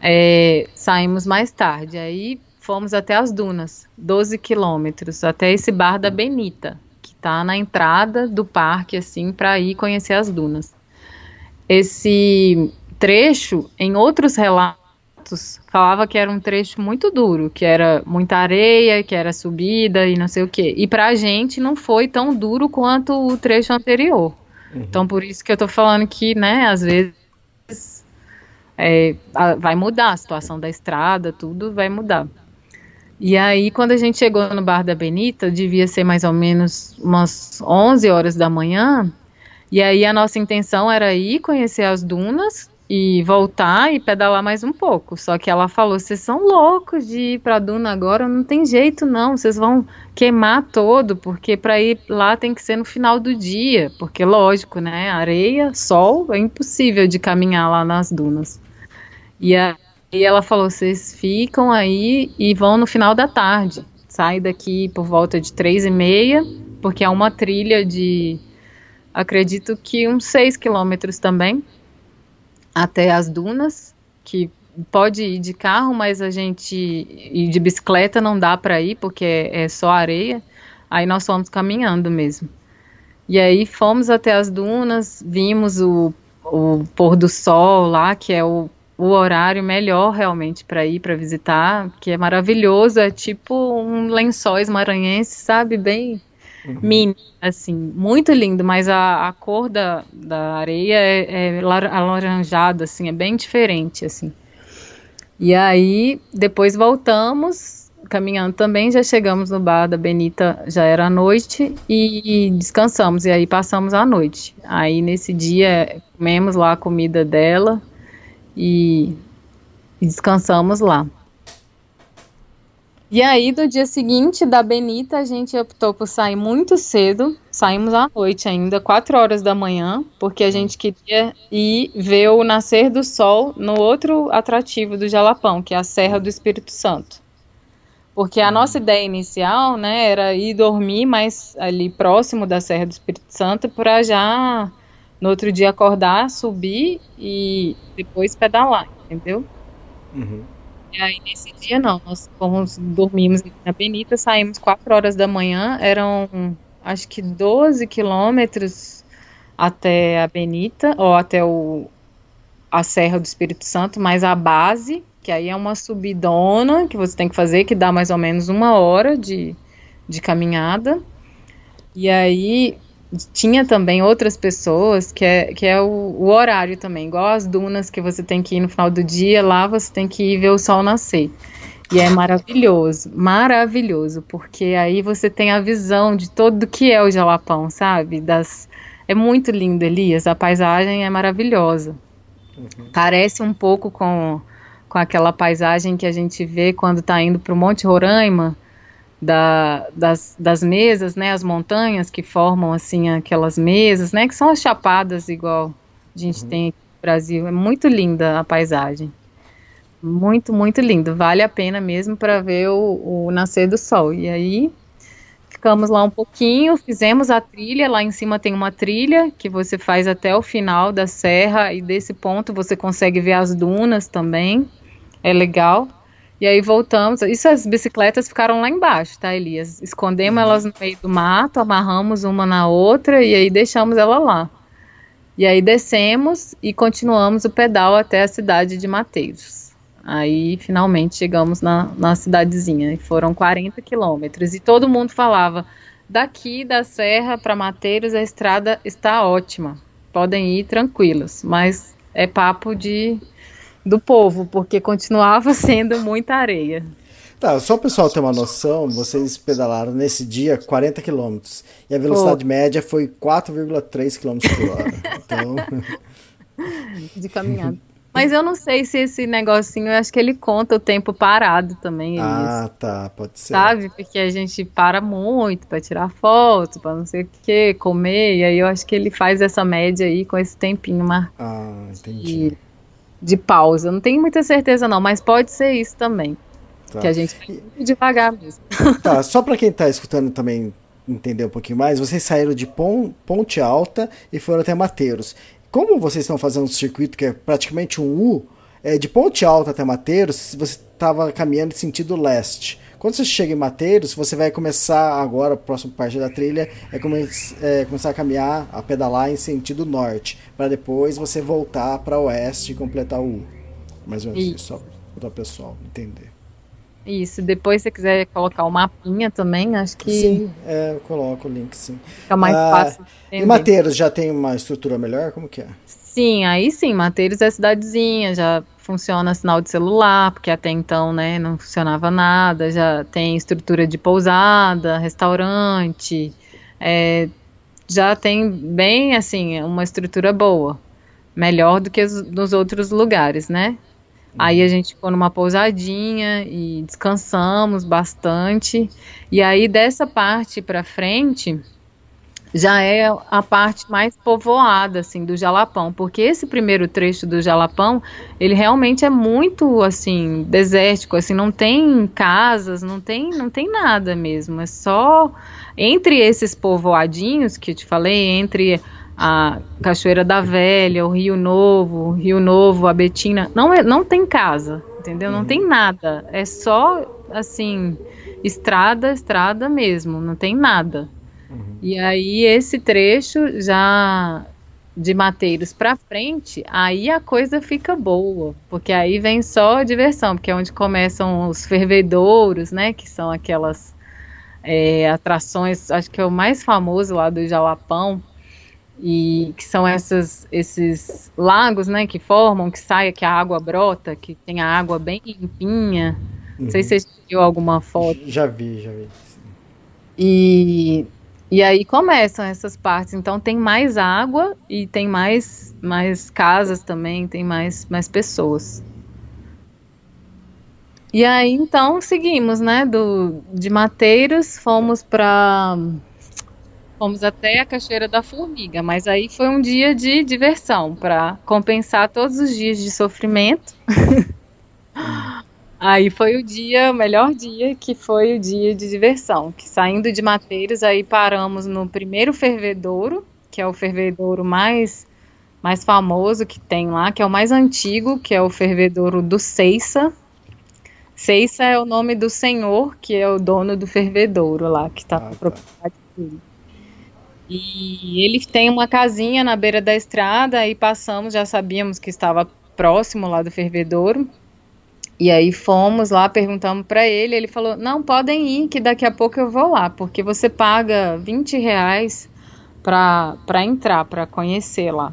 é, saímos mais tarde. Aí fomos até as dunas, 12 quilômetros, até esse bar da Benita, que está na entrada do parque, assim, para ir conhecer as dunas. Esse trecho, em outros relatos, relatos falava que era um trecho muito duro, que era muita areia, que era subida e não sei o quê. E pra gente não foi tão duro quanto o trecho anterior. Uhum. Então por isso que eu tô falando que, né, às vezes é, vai mudar a situação da estrada, tudo vai mudar. E aí, quando a gente chegou no Bar da Benita, devia ser mais ou menos umas 11 horas da manhã. E aí, a nossa intenção era ir conhecer as dunas e voltar e pedalar mais um pouco. Só que ela falou: vocês são loucos de ir para Duna agora, não tem jeito não, vocês vão queimar todo, porque para ir lá tem que ser no final do dia, porque lógico, né? Areia, sol, é impossível de caminhar lá nas dunas. E aí ela falou: vocês ficam aí e vão no final da tarde. Sai daqui por volta de três e meia, porque é uma trilha de, acredito que uns seis quilômetros também até as dunas, que pode ir de carro, mas a gente ir de bicicleta não dá para ir porque é, é, só areia. Aí nós fomos caminhando mesmo. E aí fomos até as dunas, vimos o, o pôr do sol lá, que é o, o horário melhor realmente para ir para visitar, que é maravilhoso, é tipo um lençóis maranhense, sabe, bem. Mini, assim, muito lindo, mas a, a cor da, da areia é, é alaranjada, assim, é bem diferente, assim. E aí, depois voltamos, caminhando também, já chegamos no bar da Benita, já era noite, e descansamos, e aí passamos a noite. Aí, nesse dia, comemos lá a comida dela, e, e descansamos lá. E aí, do dia seguinte, da Benita, a gente optou por sair muito cedo. Saímos à noite ainda, 4 horas da manhã, porque a gente queria ir ver o nascer do sol no outro atrativo do Jalapão, que é a Serra do Espírito Santo. Porque a nossa ideia inicial, né, era ir dormir mais ali próximo da Serra do Espírito Santo para já no outro dia acordar, subir e depois pedalar, entendeu? Uhum. E aí, nesse dia, não. Nós fomos, dormimos na Benita, saímos 4 horas da manhã, eram acho que 12 quilômetros até a Benita, ou até o, a Serra do Espírito Santo, mais a base, que aí é uma subidona que você tem que fazer, que dá mais ou menos uma hora de, de caminhada. E aí tinha também outras pessoas que é, que é o, o, horário também, igual as dunas que você tem que ir no final do dia, lá você tem que ir ver o sol nascer. E é maravilhoso, maravilhoso, porque aí você tem a visão de todo que é o Jalapão, sabe? Das, é muito lindo, Elias, a paisagem é maravilhosa. Uhum. Parece um pouco com, com aquela paisagem que a gente vê quando está indo para o Monte Roraima, da, das, das mesas, né, as montanhas que formam assim aquelas mesas, né, que são as chapadas igual a gente uhum. tem aqui no Brasil. É muito linda a paisagem. Muito, muito lindo. Vale a pena mesmo para ver o, o nascer do sol. E aí ficamos lá um pouquinho, fizemos a trilha. Lá em cima tem uma trilha que você faz até o final da serra e desse ponto você consegue ver as dunas também. É legal. E aí voltamos. Isso as bicicletas ficaram lá embaixo, tá, Elias? Escondemos elas no meio do mato, amarramos uma na outra e aí deixamos ela lá. E aí descemos e continuamos o pedal até a cidade de Mateiros. Aí finalmente chegamos na, na cidadezinha. E foram 40 quilômetros. E todo mundo falava: daqui da Serra para Mateiros a estrada está ótima. Podem ir tranquilos. Mas é papo de do povo, porque continuava sendo muita areia. Tá, só o pessoal ter uma noção, vocês pedalaram nesse dia 40 km e a velocidade Pô. média foi 4,3 km por hora. Então... De caminhada. Mas eu não sei se esse negocinho, eu acho que ele conta o tempo parado também. Ah, tá, pode ser. Sabe? Porque a gente para muito para tirar foto, para não sei o que, comer, e aí eu acho que ele faz essa média aí com esse tempinho marcado. Ah, entendi. De, de pausa. Não tenho muita certeza não, mas pode ser isso também. Tá. Que a gente vai devagar mesmo. Tá, só para quem tá escutando também entender um pouquinho mais, vocês saíram de Ponte Alta e foram até Mateiros. Como vocês estão fazendo um circuito que é praticamente um U, é, de Ponte Alta até Mateiros, você estava caminhando em sentido leste. Quando você chega em Mateiros, você vai começar agora, a próxima parte da trilha, é, come é começar a caminhar, a pedalar em sentido norte, para depois você voltar para oeste e completar o U. Mais ou menos isso, só para o pessoal entender. Isso, depois se você quiser colocar o mapinha também, acho que. Sim, é, eu coloco o link, sim. Fica mais ah, fácil. E Mateiros já tem uma estrutura melhor? Como que é? Sim, aí sim, Mateiros é cidadezinha, já funciona sinal de celular, porque até então, né, não funcionava nada, já tem estrutura de pousada, restaurante, é, já tem bem, assim, uma estrutura boa, melhor do que nos outros lugares, né? Aí a gente ficou numa pousadinha e descansamos bastante. E aí dessa parte para frente já é a parte mais povoada assim do Jalapão, porque esse primeiro trecho do Jalapão, ele realmente é muito assim desértico, assim, não tem casas, não tem, não tem nada mesmo, é só entre esses povoadinhos que eu te falei, entre a Cachoeira da Velha, o Rio Novo, Rio Novo, a Betina, não, é, não tem casa, entendeu? Não uhum. tem nada. É só, assim, estrada, estrada mesmo, não tem nada. Uhum. E aí, esse trecho já de Mateiros para frente, aí a coisa fica boa, porque aí vem só diversão, porque é onde começam os fervedouros, né, que são aquelas é, atrações, acho que é o mais famoso lá do Jalapão, e que são essas, esses lagos, né, que formam, que sai, que a água brota, que tem a água bem limpinha. Uhum. Não sei se uhum. você viu alguma foto. Já vi, já vi. E, e aí começam essas partes. Então tem mais água e tem mais, mais casas também, tem mais, mais pessoas. E aí então seguimos, né, do, de Mateiros, fomos para Fomos até a Cachoeira da Formiga, mas aí foi um dia de diversão para compensar todos os dias de sofrimento. aí foi o dia, o melhor dia, que foi o dia de diversão, que saindo de Mateiros aí paramos no primeiro fervedouro, que é o fervedouro mais mais famoso que tem lá, que é o mais antigo, que é o fervedouro do Ceissa. Ceissa é o nome do senhor, que é o dono do fervedouro lá, que está ah, na tá. propriedade dele. E ele tem uma casinha na beira da estrada, aí passamos, já sabíamos que estava próximo lá do fervedouro. E aí fomos lá, perguntamos para ele, ele falou: "Não, podem ir, que daqui a pouco eu vou lá, porque você paga 20 reais para entrar, para conhecer lá".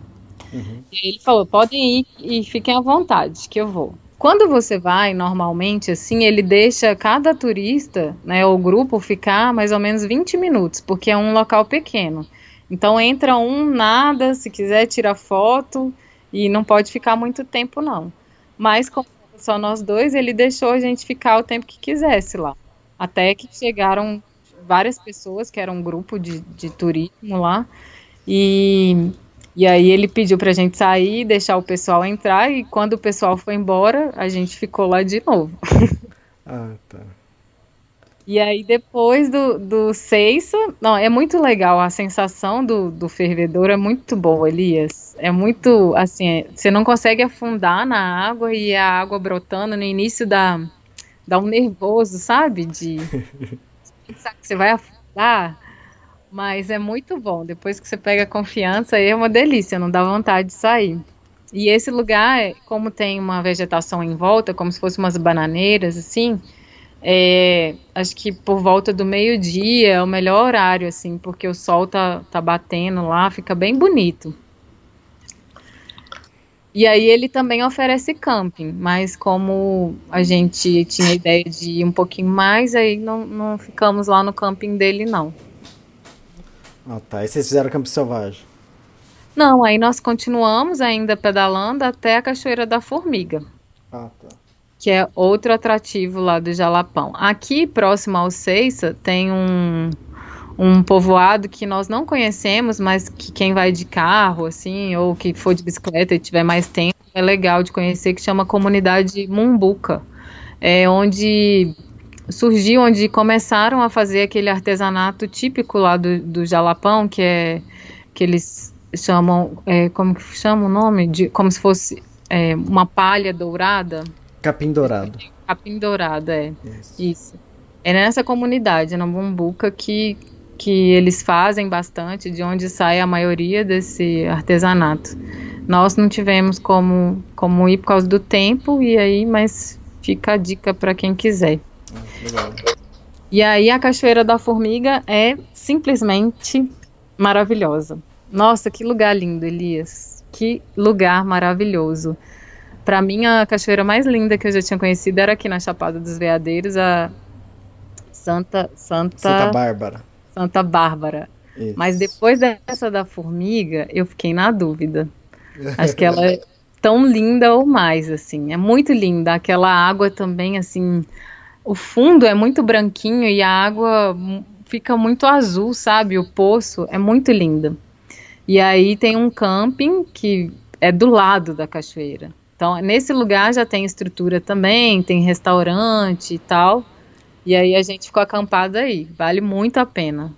Uhum. E ele falou: "Podem ir e fiquem à vontade, que eu vou". Quando você vai, normalmente, assim, ele deixa cada turista, né, o grupo, ficar mais ou menos 20 minutos, porque é um local pequeno. Então entra um, nada, se quiser tira foto e não pode ficar muito tempo não. Mas como só nós dois, ele deixou a gente ficar o tempo que quisesse lá. Até que chegaram várias pessoas, que era um grupo de, de turismo lá, e e aí ele pediu pra gente sair, deixar o pessoal entrar, e quando o pessoal foi embora, a gente ficou lá de novo. ah, tá. E aí depois do, do Seiça, não, é muito legal, a sensação do, do fervedor é muito boa, Elias. É muito, assim, é, você não consegue afundar na água e a água brotando no início da, dá um nervoso, sabe? De pensar que você vai afundar. Mas é muito bom. Depois que você pega a confiança, aí é uma delícia, não dá vontade de sair. E esse lugar, como tem uma vegetação em volta, como se fosse umas bananeiras, assim, é, acho que por volta do meio-dia é o melhor horário, assim, porque o sol tá, tá batendo lá, fica bem bonito. E aí ele também oferece camping, mas como a gente tinha a ideia de ir um pouquinho mais, aí não, não ficamos lá no camping dele, não. Ah tá, e vocês fizeram camping selvagem? Não, aí nós continuamos ainda pedalando até a Cachoeira da Formiga. Ah tá. Que é outro atrativo lá do Jalapão. Aqui, próximo ao Ceiça, tem um, um povoado que nós não conhecemos, mas que quem vai de carro, assim, ou que for de bicicleta e tiver mais tempo, é legal de conhecer, que chama Comunidade Mumbuca. É onde surgiu, onde começaram a fazer aquele artesanato típico lá do, do Jalapão, que é que eles chamam, é, como que chama o nome? De, como se fosse é, uma palha dourada. Capim dourado. Capim dourado, é. Isso. Isso. É nessa comunidade, na Mumbuca, que, que eles fazem bastante, de onde sai a maioria desse artesanato. Nós não tivemos como, como ir por causa do tempo, e aí, mas fica a dica para quem quiser. Legal. E aí a Cachoeira da Formiga é simplesmente maravilhosa. Nossa, que lugar lindo, Elias. Que lugar maravilhoso. Para mim, a cachoeira mais linda que eu já tinha conhecido era aqui na Chapada dos Veadeiros, a Santa Santa Santa Bárbara. Santa Bárbara. Isso. Mas depois dessa da formiga, eu fiquei na dúvida. Acho que ela é tão linda ou mais, assim. É muito linda. Aquela água também, assim. O fundo é muito branquinho e a água fica muito azul, sabe? O poço é muito lindo. E aí tem um camping que é do lado da cachoeira. Então, nesse lugar já tem estrutura também, tem restaurante e tal. E aí a gente ficou acampado aí. Vale muito a pena.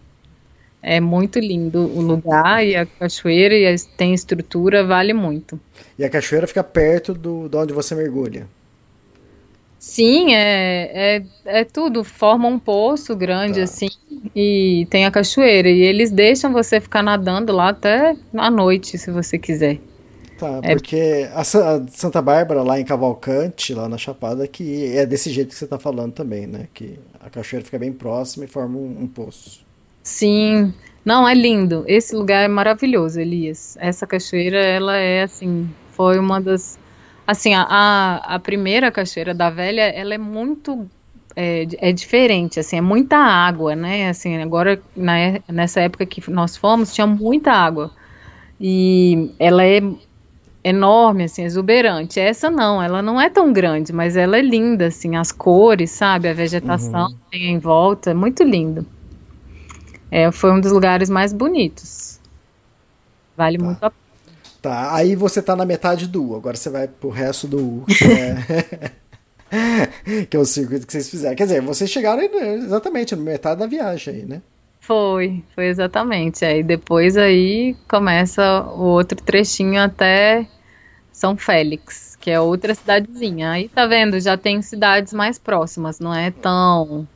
É muito lindo o lugar e a cachoeira e as- tem estrutura, vale muito. E a cachoeira fica perto do, de onde você mergulha. Sim, é, é, é tudo. Forma um poço grande Tá. assim e tem a cachoeira. E eles deixam você ficar nadando lá até à noite, se você quiser. Tá, É. porque a Sa- a Santa Bárbara, lá em Cavalcante, lá na Chapada, que é desse jeito que você tá falando também, né? Que a cachoeira fica bem próxima e forma um, um poço. Sim, não, é lindo. Esse lugar é maravilhoso, Elias. Essa cachoeira, ela é assim, foi uma das. Assim, a, a, primeira cachoeira da velha, ela é muito. É, é diferente, assim, é muita água, né? Assim, agora, na, nessa época que nós fomos, tinha muita água. E ela é enorme, assim, exuberante. Essa não, ela não é tão grande, mas ela é linda, assim, as cores, sabe? A vegetação tem em volta, é muito lindo. É, foi um dos lugares mais bonitos. Vale muito a pena. Tá, aí você tá na metade do U, agora você vai pro resto do U, que é, que é o circuito que vocês fizeram. Quer dizer, vocês chegaram né, exatamente na metade da viagem aí, né? Foi, foi exatamente. Aí depois aí começa o outro trechinho até São Félix, que é outra cidadezinha. Aí tá vendo, já tem cidades mais próximas, não é tão.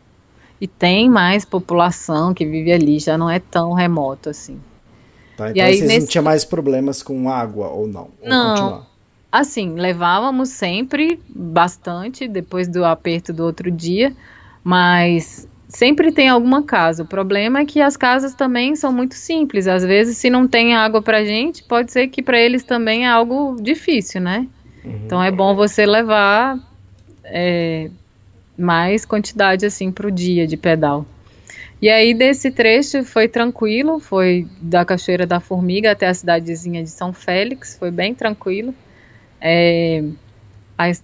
E tem mais população que vive ali, já não é tão remoto assim. Tá, E então aí, vocês não nesse- tinham mais problemas com água ou não? Não. continuar? Assim, levávamos sempre bastante depois do aperto do outro dia, mas sempre tem alguma casa. O problema é que as casas também são muito simples. Às vezes, se não tem água pra gente, pode ser que para eles também é algo difícil, né? Então é bom você levar é, mais quantidade assim pro dia de pedal. E aí desse trecho foi tranquilo, foi da Cachoeira da Formiga até a cidadezinha de São Félix, foi bem tranquilo. É,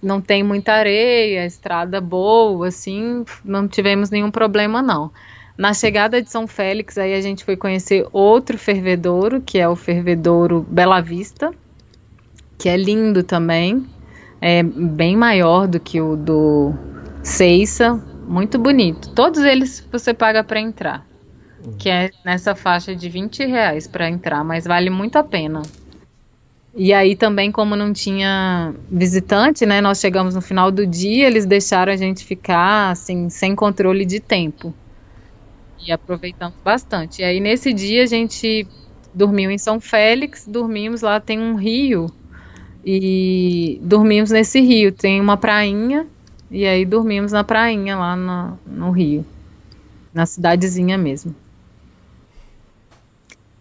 não tem muita areia, a estrada boa, assim, não tivemos nenhum problema não. Na chegada de São Félix, aí a gente foi conhecer outro fervedouro, que é o fervedouro Bela Vista, que é lindo também, é bem maior do que o do Ceiça, muito bonito. Todos eles você paga para entrar, que é nessa faixa de 20 reais para entrar, mas vale muito a pena. E aí também, como não tinha visitante, né? Nós chegamos no final do dia, eles deixaram a gente ficar assim, sem controle de tempo. E aproveitamos bastante. E aí nesse dia a gente dormiu em São Félix, dormimos lá, tem um rio. E dormimos nesse rio. Tem uma prainha. E aí dormimos na prainha lá no, no rio. Na cidadezinha mesmo.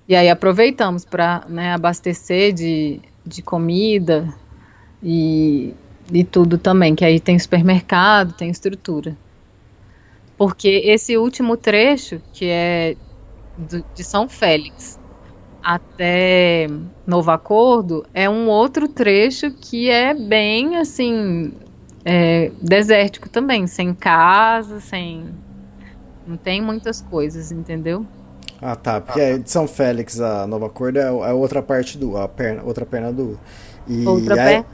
E aí aproveitamos para né, abastecer de, de comida e, e tudo também, que aí tem supermercado, tem estrutura. Porque esse último trecho, que é do, de São Félix até Novo Acordo, é um outro trecho que é bem assim é, desértico também, sem casa, sem. Não tem muitas coisas, entendeu? Ah, tá. Porque é de São Félix a Nova Corda é a outra parte do. A perna, outra perna do. E outra aí,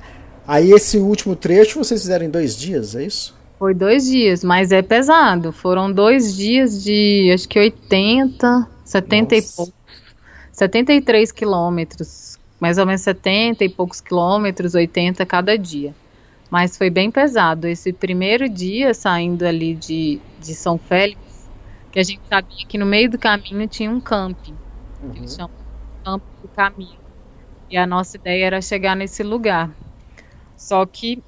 aí esse último trecho vocês fizeram em dois dias, é isso? Foi dois dias, mas é pesado. Foram dois dias de acho que 80, 70 Nossa. e poucos. 73 quilômetros. Mais ou menos 70 e poucos quilômetros, 80 cada dia. Mas foi bem pesado. Esse primeiro dia, saindo ali de, de São Félix, que a gente sabia que no meio do caminho tinha um camping, uhum. que eles chamam de campo do caminho. E a nossa ideia era chegar nesse lugar. Só que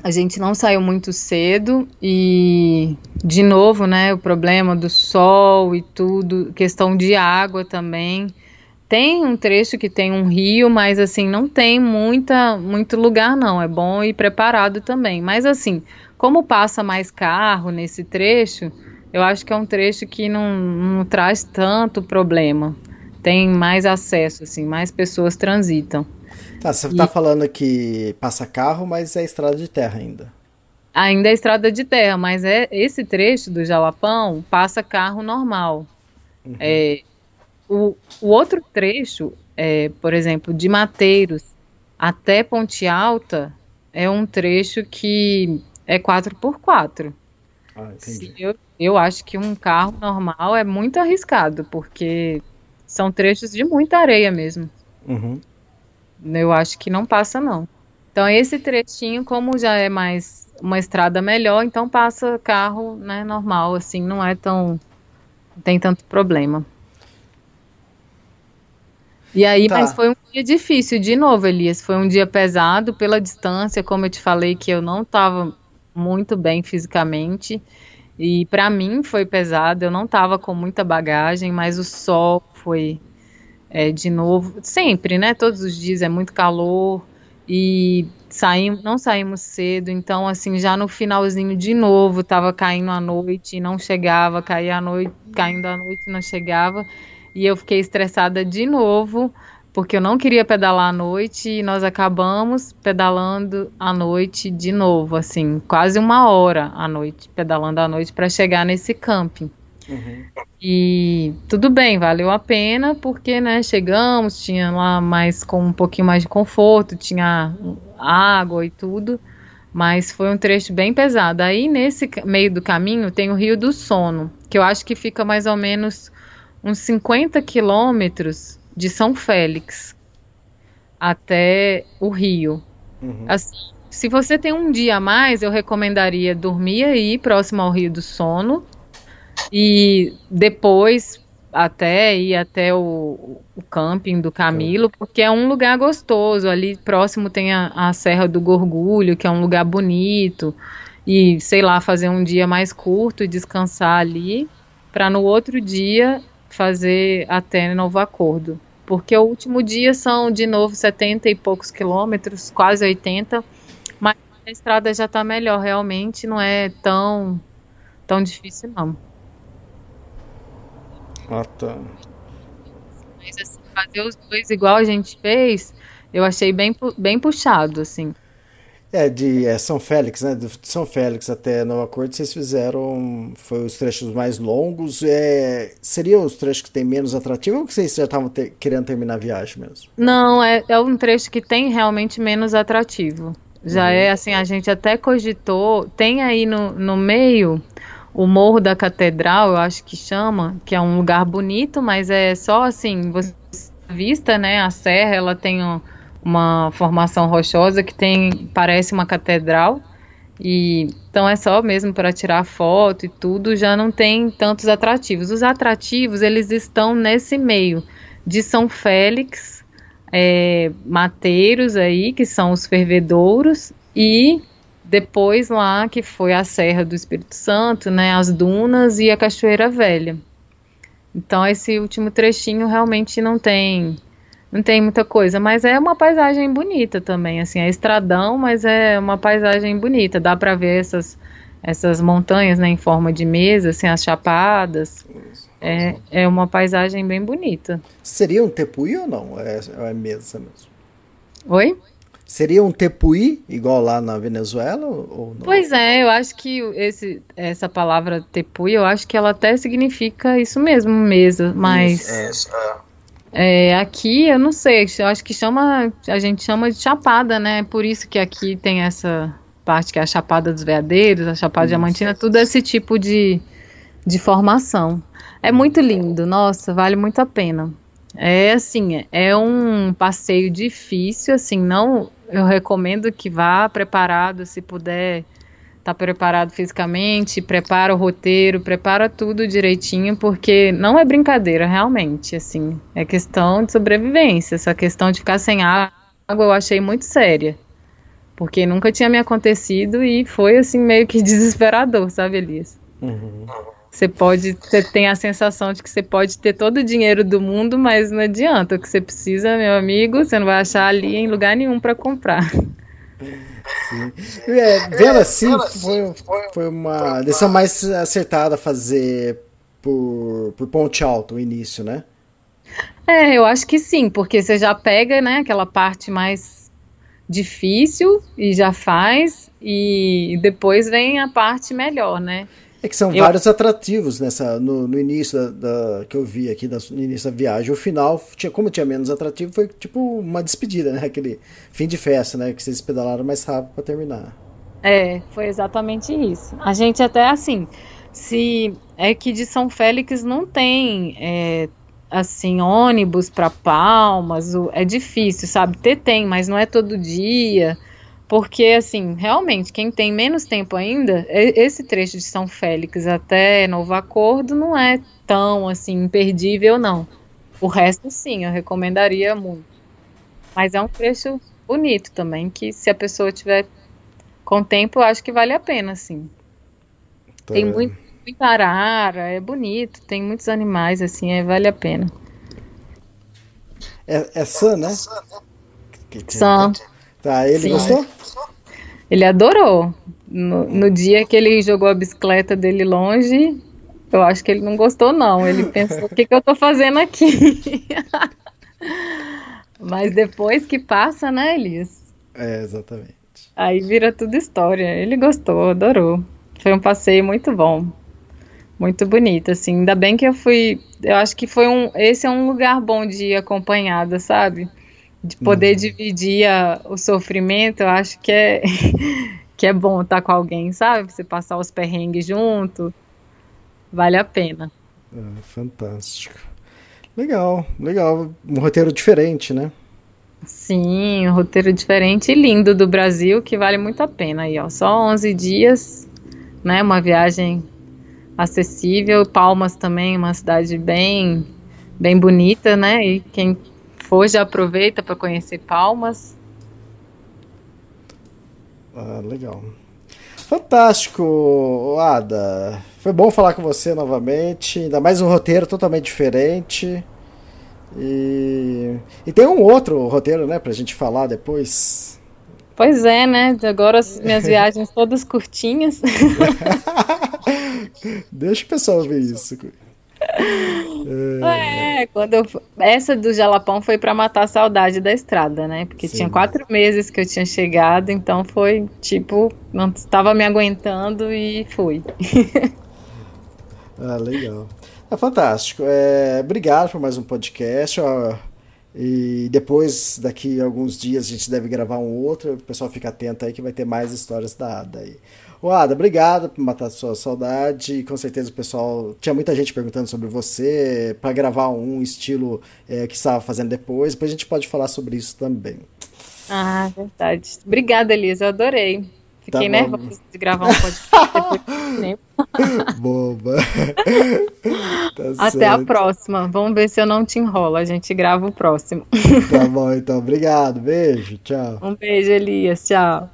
a gente não saiu muito cedo e de novo, né, o problema do sol e tudo, questão de água também. Tem um trecho que tem um rio, mas assim não tem muita muito lugar não. É bom ir preparado também. Mas assim, como passa mais carro nesse trecho, eu acho que é um trecho que não, não traz tanto problema. Tem mais acesso, assim, mais pessoas transitam. Tá, você está falando que passa carro, mas é estrada de terra ainda. Ainda é estrada de terra, mas é esse trecho do Jalapão passa carro normal. Uhum. É, o, o outro trecho, é, por exemplo, de Mateiros até Ponte Alta, é um trecho que é 4x4. Ah, entendi. Eu, eu acho que um carro normal é muito arriscado, porque são trechos de muita areia mesmo. Uhum. Eu acho que não passa, não. Então, esse trechinho, como já é mais uma estrada melhor, então passa carro né, normal, assim, não é tão. Não tem tanto problema. E aí, tá. mas foi um dia difícil, de novo, Elias. Foi um dia pesado pela distância, como eu te falei, que eu não estava muito bem fisicamente. E para mim foi pesado, eu não estava com muita bagagem, mas o sol foi é, de novo, sempre, né? Todos os dias é muito calor e saímos, não saímos cedo, então assim, já no finalzinho de novo, estava caindo a noite e não chegava, caía a noite, caindo a noite não chegava. E eu fiquei estressada de novo porque eu não queria pedalar à noite e nós acabamos pedalando à noite de novo, assim, quase uma hora à noite, pedalando à noite para chegar nesse camping. Uhum. E tudo bem, valeu a pena, porque né, chegamos, tinha lá mais com um pouquinho mais de conforto, tinha água e tudo, mas foi um trecho bem pesado. Aí nesse meio do caminho tem o Rio do Sono, que eu acho que fica mais ou menos uns 50 quilômetros de São Félix até o Rio. Uhum. Assim, se você tem um dia a mais, eu recomendaria dormir aí próximo ao Rio do Sono e depois até ir até o, o camping do Camilo, porque é um lugar gostoso. Ali próximo tem a, a Serra do Gorgulho, que é um lugar bonito. E sei lá, fazer um dia mais curto e descansar ali, para no outro dia fazer até Novo Acordo. Porque o último dia são de novo 70 e poucos quilômetros, quase 80, mas a estrada já está melhor, realmente não é tão, tão difícil não. Ah, tá. Mas assim, fazer os dois igual a gente fez, eu achei bem, bem puxado, assim. É, de é, São Félix, né? De São Félix até Nova Corte, vocês fizeram. Foi os trechos mais longos. É, seriam os trechos que tem menos atrativo ou que vocês já estavam te, querendo terminar a viagem mesmo? Não, é, é um trecho que tem realmente menos atrativo. Já uhum. é assim, a gente até cogitou. Tem aí no, no meio o Morro da Catedral, eu acho que chama, que é um lugar bonito, mas é só assim, você vista, né? A serra, ela tem um uma formação rochosa que tem parece uma catedral e então é só mesmo para tirar foto e tudo, já não tem tantos atrativos. Os atrativos eles estão nesse meio de São Félix, é, Mateiros aí que são os fervedouros e depois lá que foi a Serra do Espírito Santo, né, as dunas e a Cachoeira Velha. Então esse último trechinho realmente não tem não tem muita coisa, mas é uma paisagem bonita também, assim, é estradão, mas é uma paisagem bonita, dá para ver essas essas montanhas, né, em forma de mesa, assim, as chapadas. É, é uma paisagem bem bonita. Seria um tepuí ou não? É, é mesa mesmo? Oi? Seria um tepuí igual lá na Venezuela ou não? Pois é, eu acho que esse, essa palavra tepuí, eu acho que ela até significa isso mesmo, mesa, mas isso, é. É, aqui eu não sei, eu acho que chama, a gente chama de chapada, né? Por isso que aqui tem essa parte que é a chapada dos veadeiros, a chapada diamantina, tudo esse tipo de, de formação. É muito lindo, nossa, vale muito a pena. É assim, é um passeio difícil, assim, não eu recomendo que vá preparado, se puder tá preparado fisicamente, prepara o roteiro, prepara tudo direitinho, porque não é brincadeira, realmente, assim, é questão de sobrevivência, essa questão de ficar sem água eu achei muito séria, porque nunca tinha me acontecido e foi, assim, meio que desesperador, sabe, Elias? Uhum. Você pode, você tem a sensação de que você pode ter todo o dinheiro do mundo, mas não adianta. O que você precisa, meu amigo, você não vai achar ali em lugar nenhum para comprar. É, vendo assim, foi, foi uma decisão mais acertada fazer por, por Ponte Alto o início, né? É, eu acho que sim, porque você já pega, né, aquela parte mais difícil e já faz, e depois vem a parte melhor, né? É que são eu... vários atrativos nessa no, no início da, da, que eu vi aqui da, no início da viagem. O final, tinha, como tinha menos atrativo, foi tipo uma despedida, né? Aquele fim de festa, né? Que vocês pedalaram mais rápido para terminar. É, foi exatamente isso. A gente até assim, se é que de São Félix não tem é, assim ônibus para Palmas, é difícil, sabe? Ter tem, mas não é todo dia. Porque, assim, realmente, quem tem menos tempo ainda, esse trecho de São Félix até Novo Acordo não é tão, assim, imperdível, não. O resto, sim, eu recomendaria muito. Mas é um trecho bonito também, que se a pessoa tiver com tempo, eu acho que vale a pena, sim. Tá. Tem muito, muita arara, é bonito, tem muitos animais, assim, é, vale a pena. É, é Sam, né? Sam. Tá, ele Sim. gostou? Ele adorou. No, no, dia que ele jogou a bicicleta dele longe, eu acho que ele não gostou, não. Ele pensou: o que, que eu tô fazendo aqui? Mas depois que passa, né, Elias? É, exatamente. Aí vira tudo história. Ele gostou, adorou. Foi um passeio muito bom. Muito bonito, assim. Ainda bem que eu fui. Eu acho que foi um. Esse é um lugar bom de ir acompanhada, sabe? De poder uhum. dividir a, o sofrimento, eu acho que é que é bom estar com alguém, sabe? Você passar os perrengues junto, vale a pena. É, fantástico. Legal, legal. Um roteiro diferente, né? Sim, um roteiro diferente e lindo do Brasil, que vale muito a pena aí, ó. Só 11 dias, né? Uma viagem acessível. Palmas também, uma cidade bem, bem bonita, né? E quem for, já aproveita para conhecer Palmas. Ah, legal. Fantástico, Ada. Foi bom falar com você novamente. Ainda mais um roteiro totalmente diferente. E, e tem um outro roteiro, né, pra gente falar depois. Pois é, né? Agora as minhas viagens todas curtinhas. Deixa o pessoal ver isso. É, quando eu, essa do Jalapão foi para matar a saudade da estrada, né? Porque Sim. tinha quatro meses que eu tinha chegado, então foi tipo, não estava me aguentando e fui. ah, legal. É fantástico. É, obrigado por mais um podcast. Ó, e depois, daqui a alguns dias, a gente deve gravar um outro. O pessoal fica atento aí que vai ter mais histórias da Ada aí. Ô Ada, obrigado por matar a sua saudade. Com certeza o pessoal. Tinha muita gente perguntando sobre você, para gravar um estilo é, que estava fazendo depois. Depois a gente pode falar sobre isso também. Ah, verdade. Obrigada, Elisa, eu adorei. Fiquei Tá nervosa de gravar um podcast depois de. Boba. Tá Até a próxima. Vamos ver se eu não te enrolo. A gente grava o próximo. Tá bom, então. Obrigado. Beijo. Tchau. Um beijo, Elias. Tchau.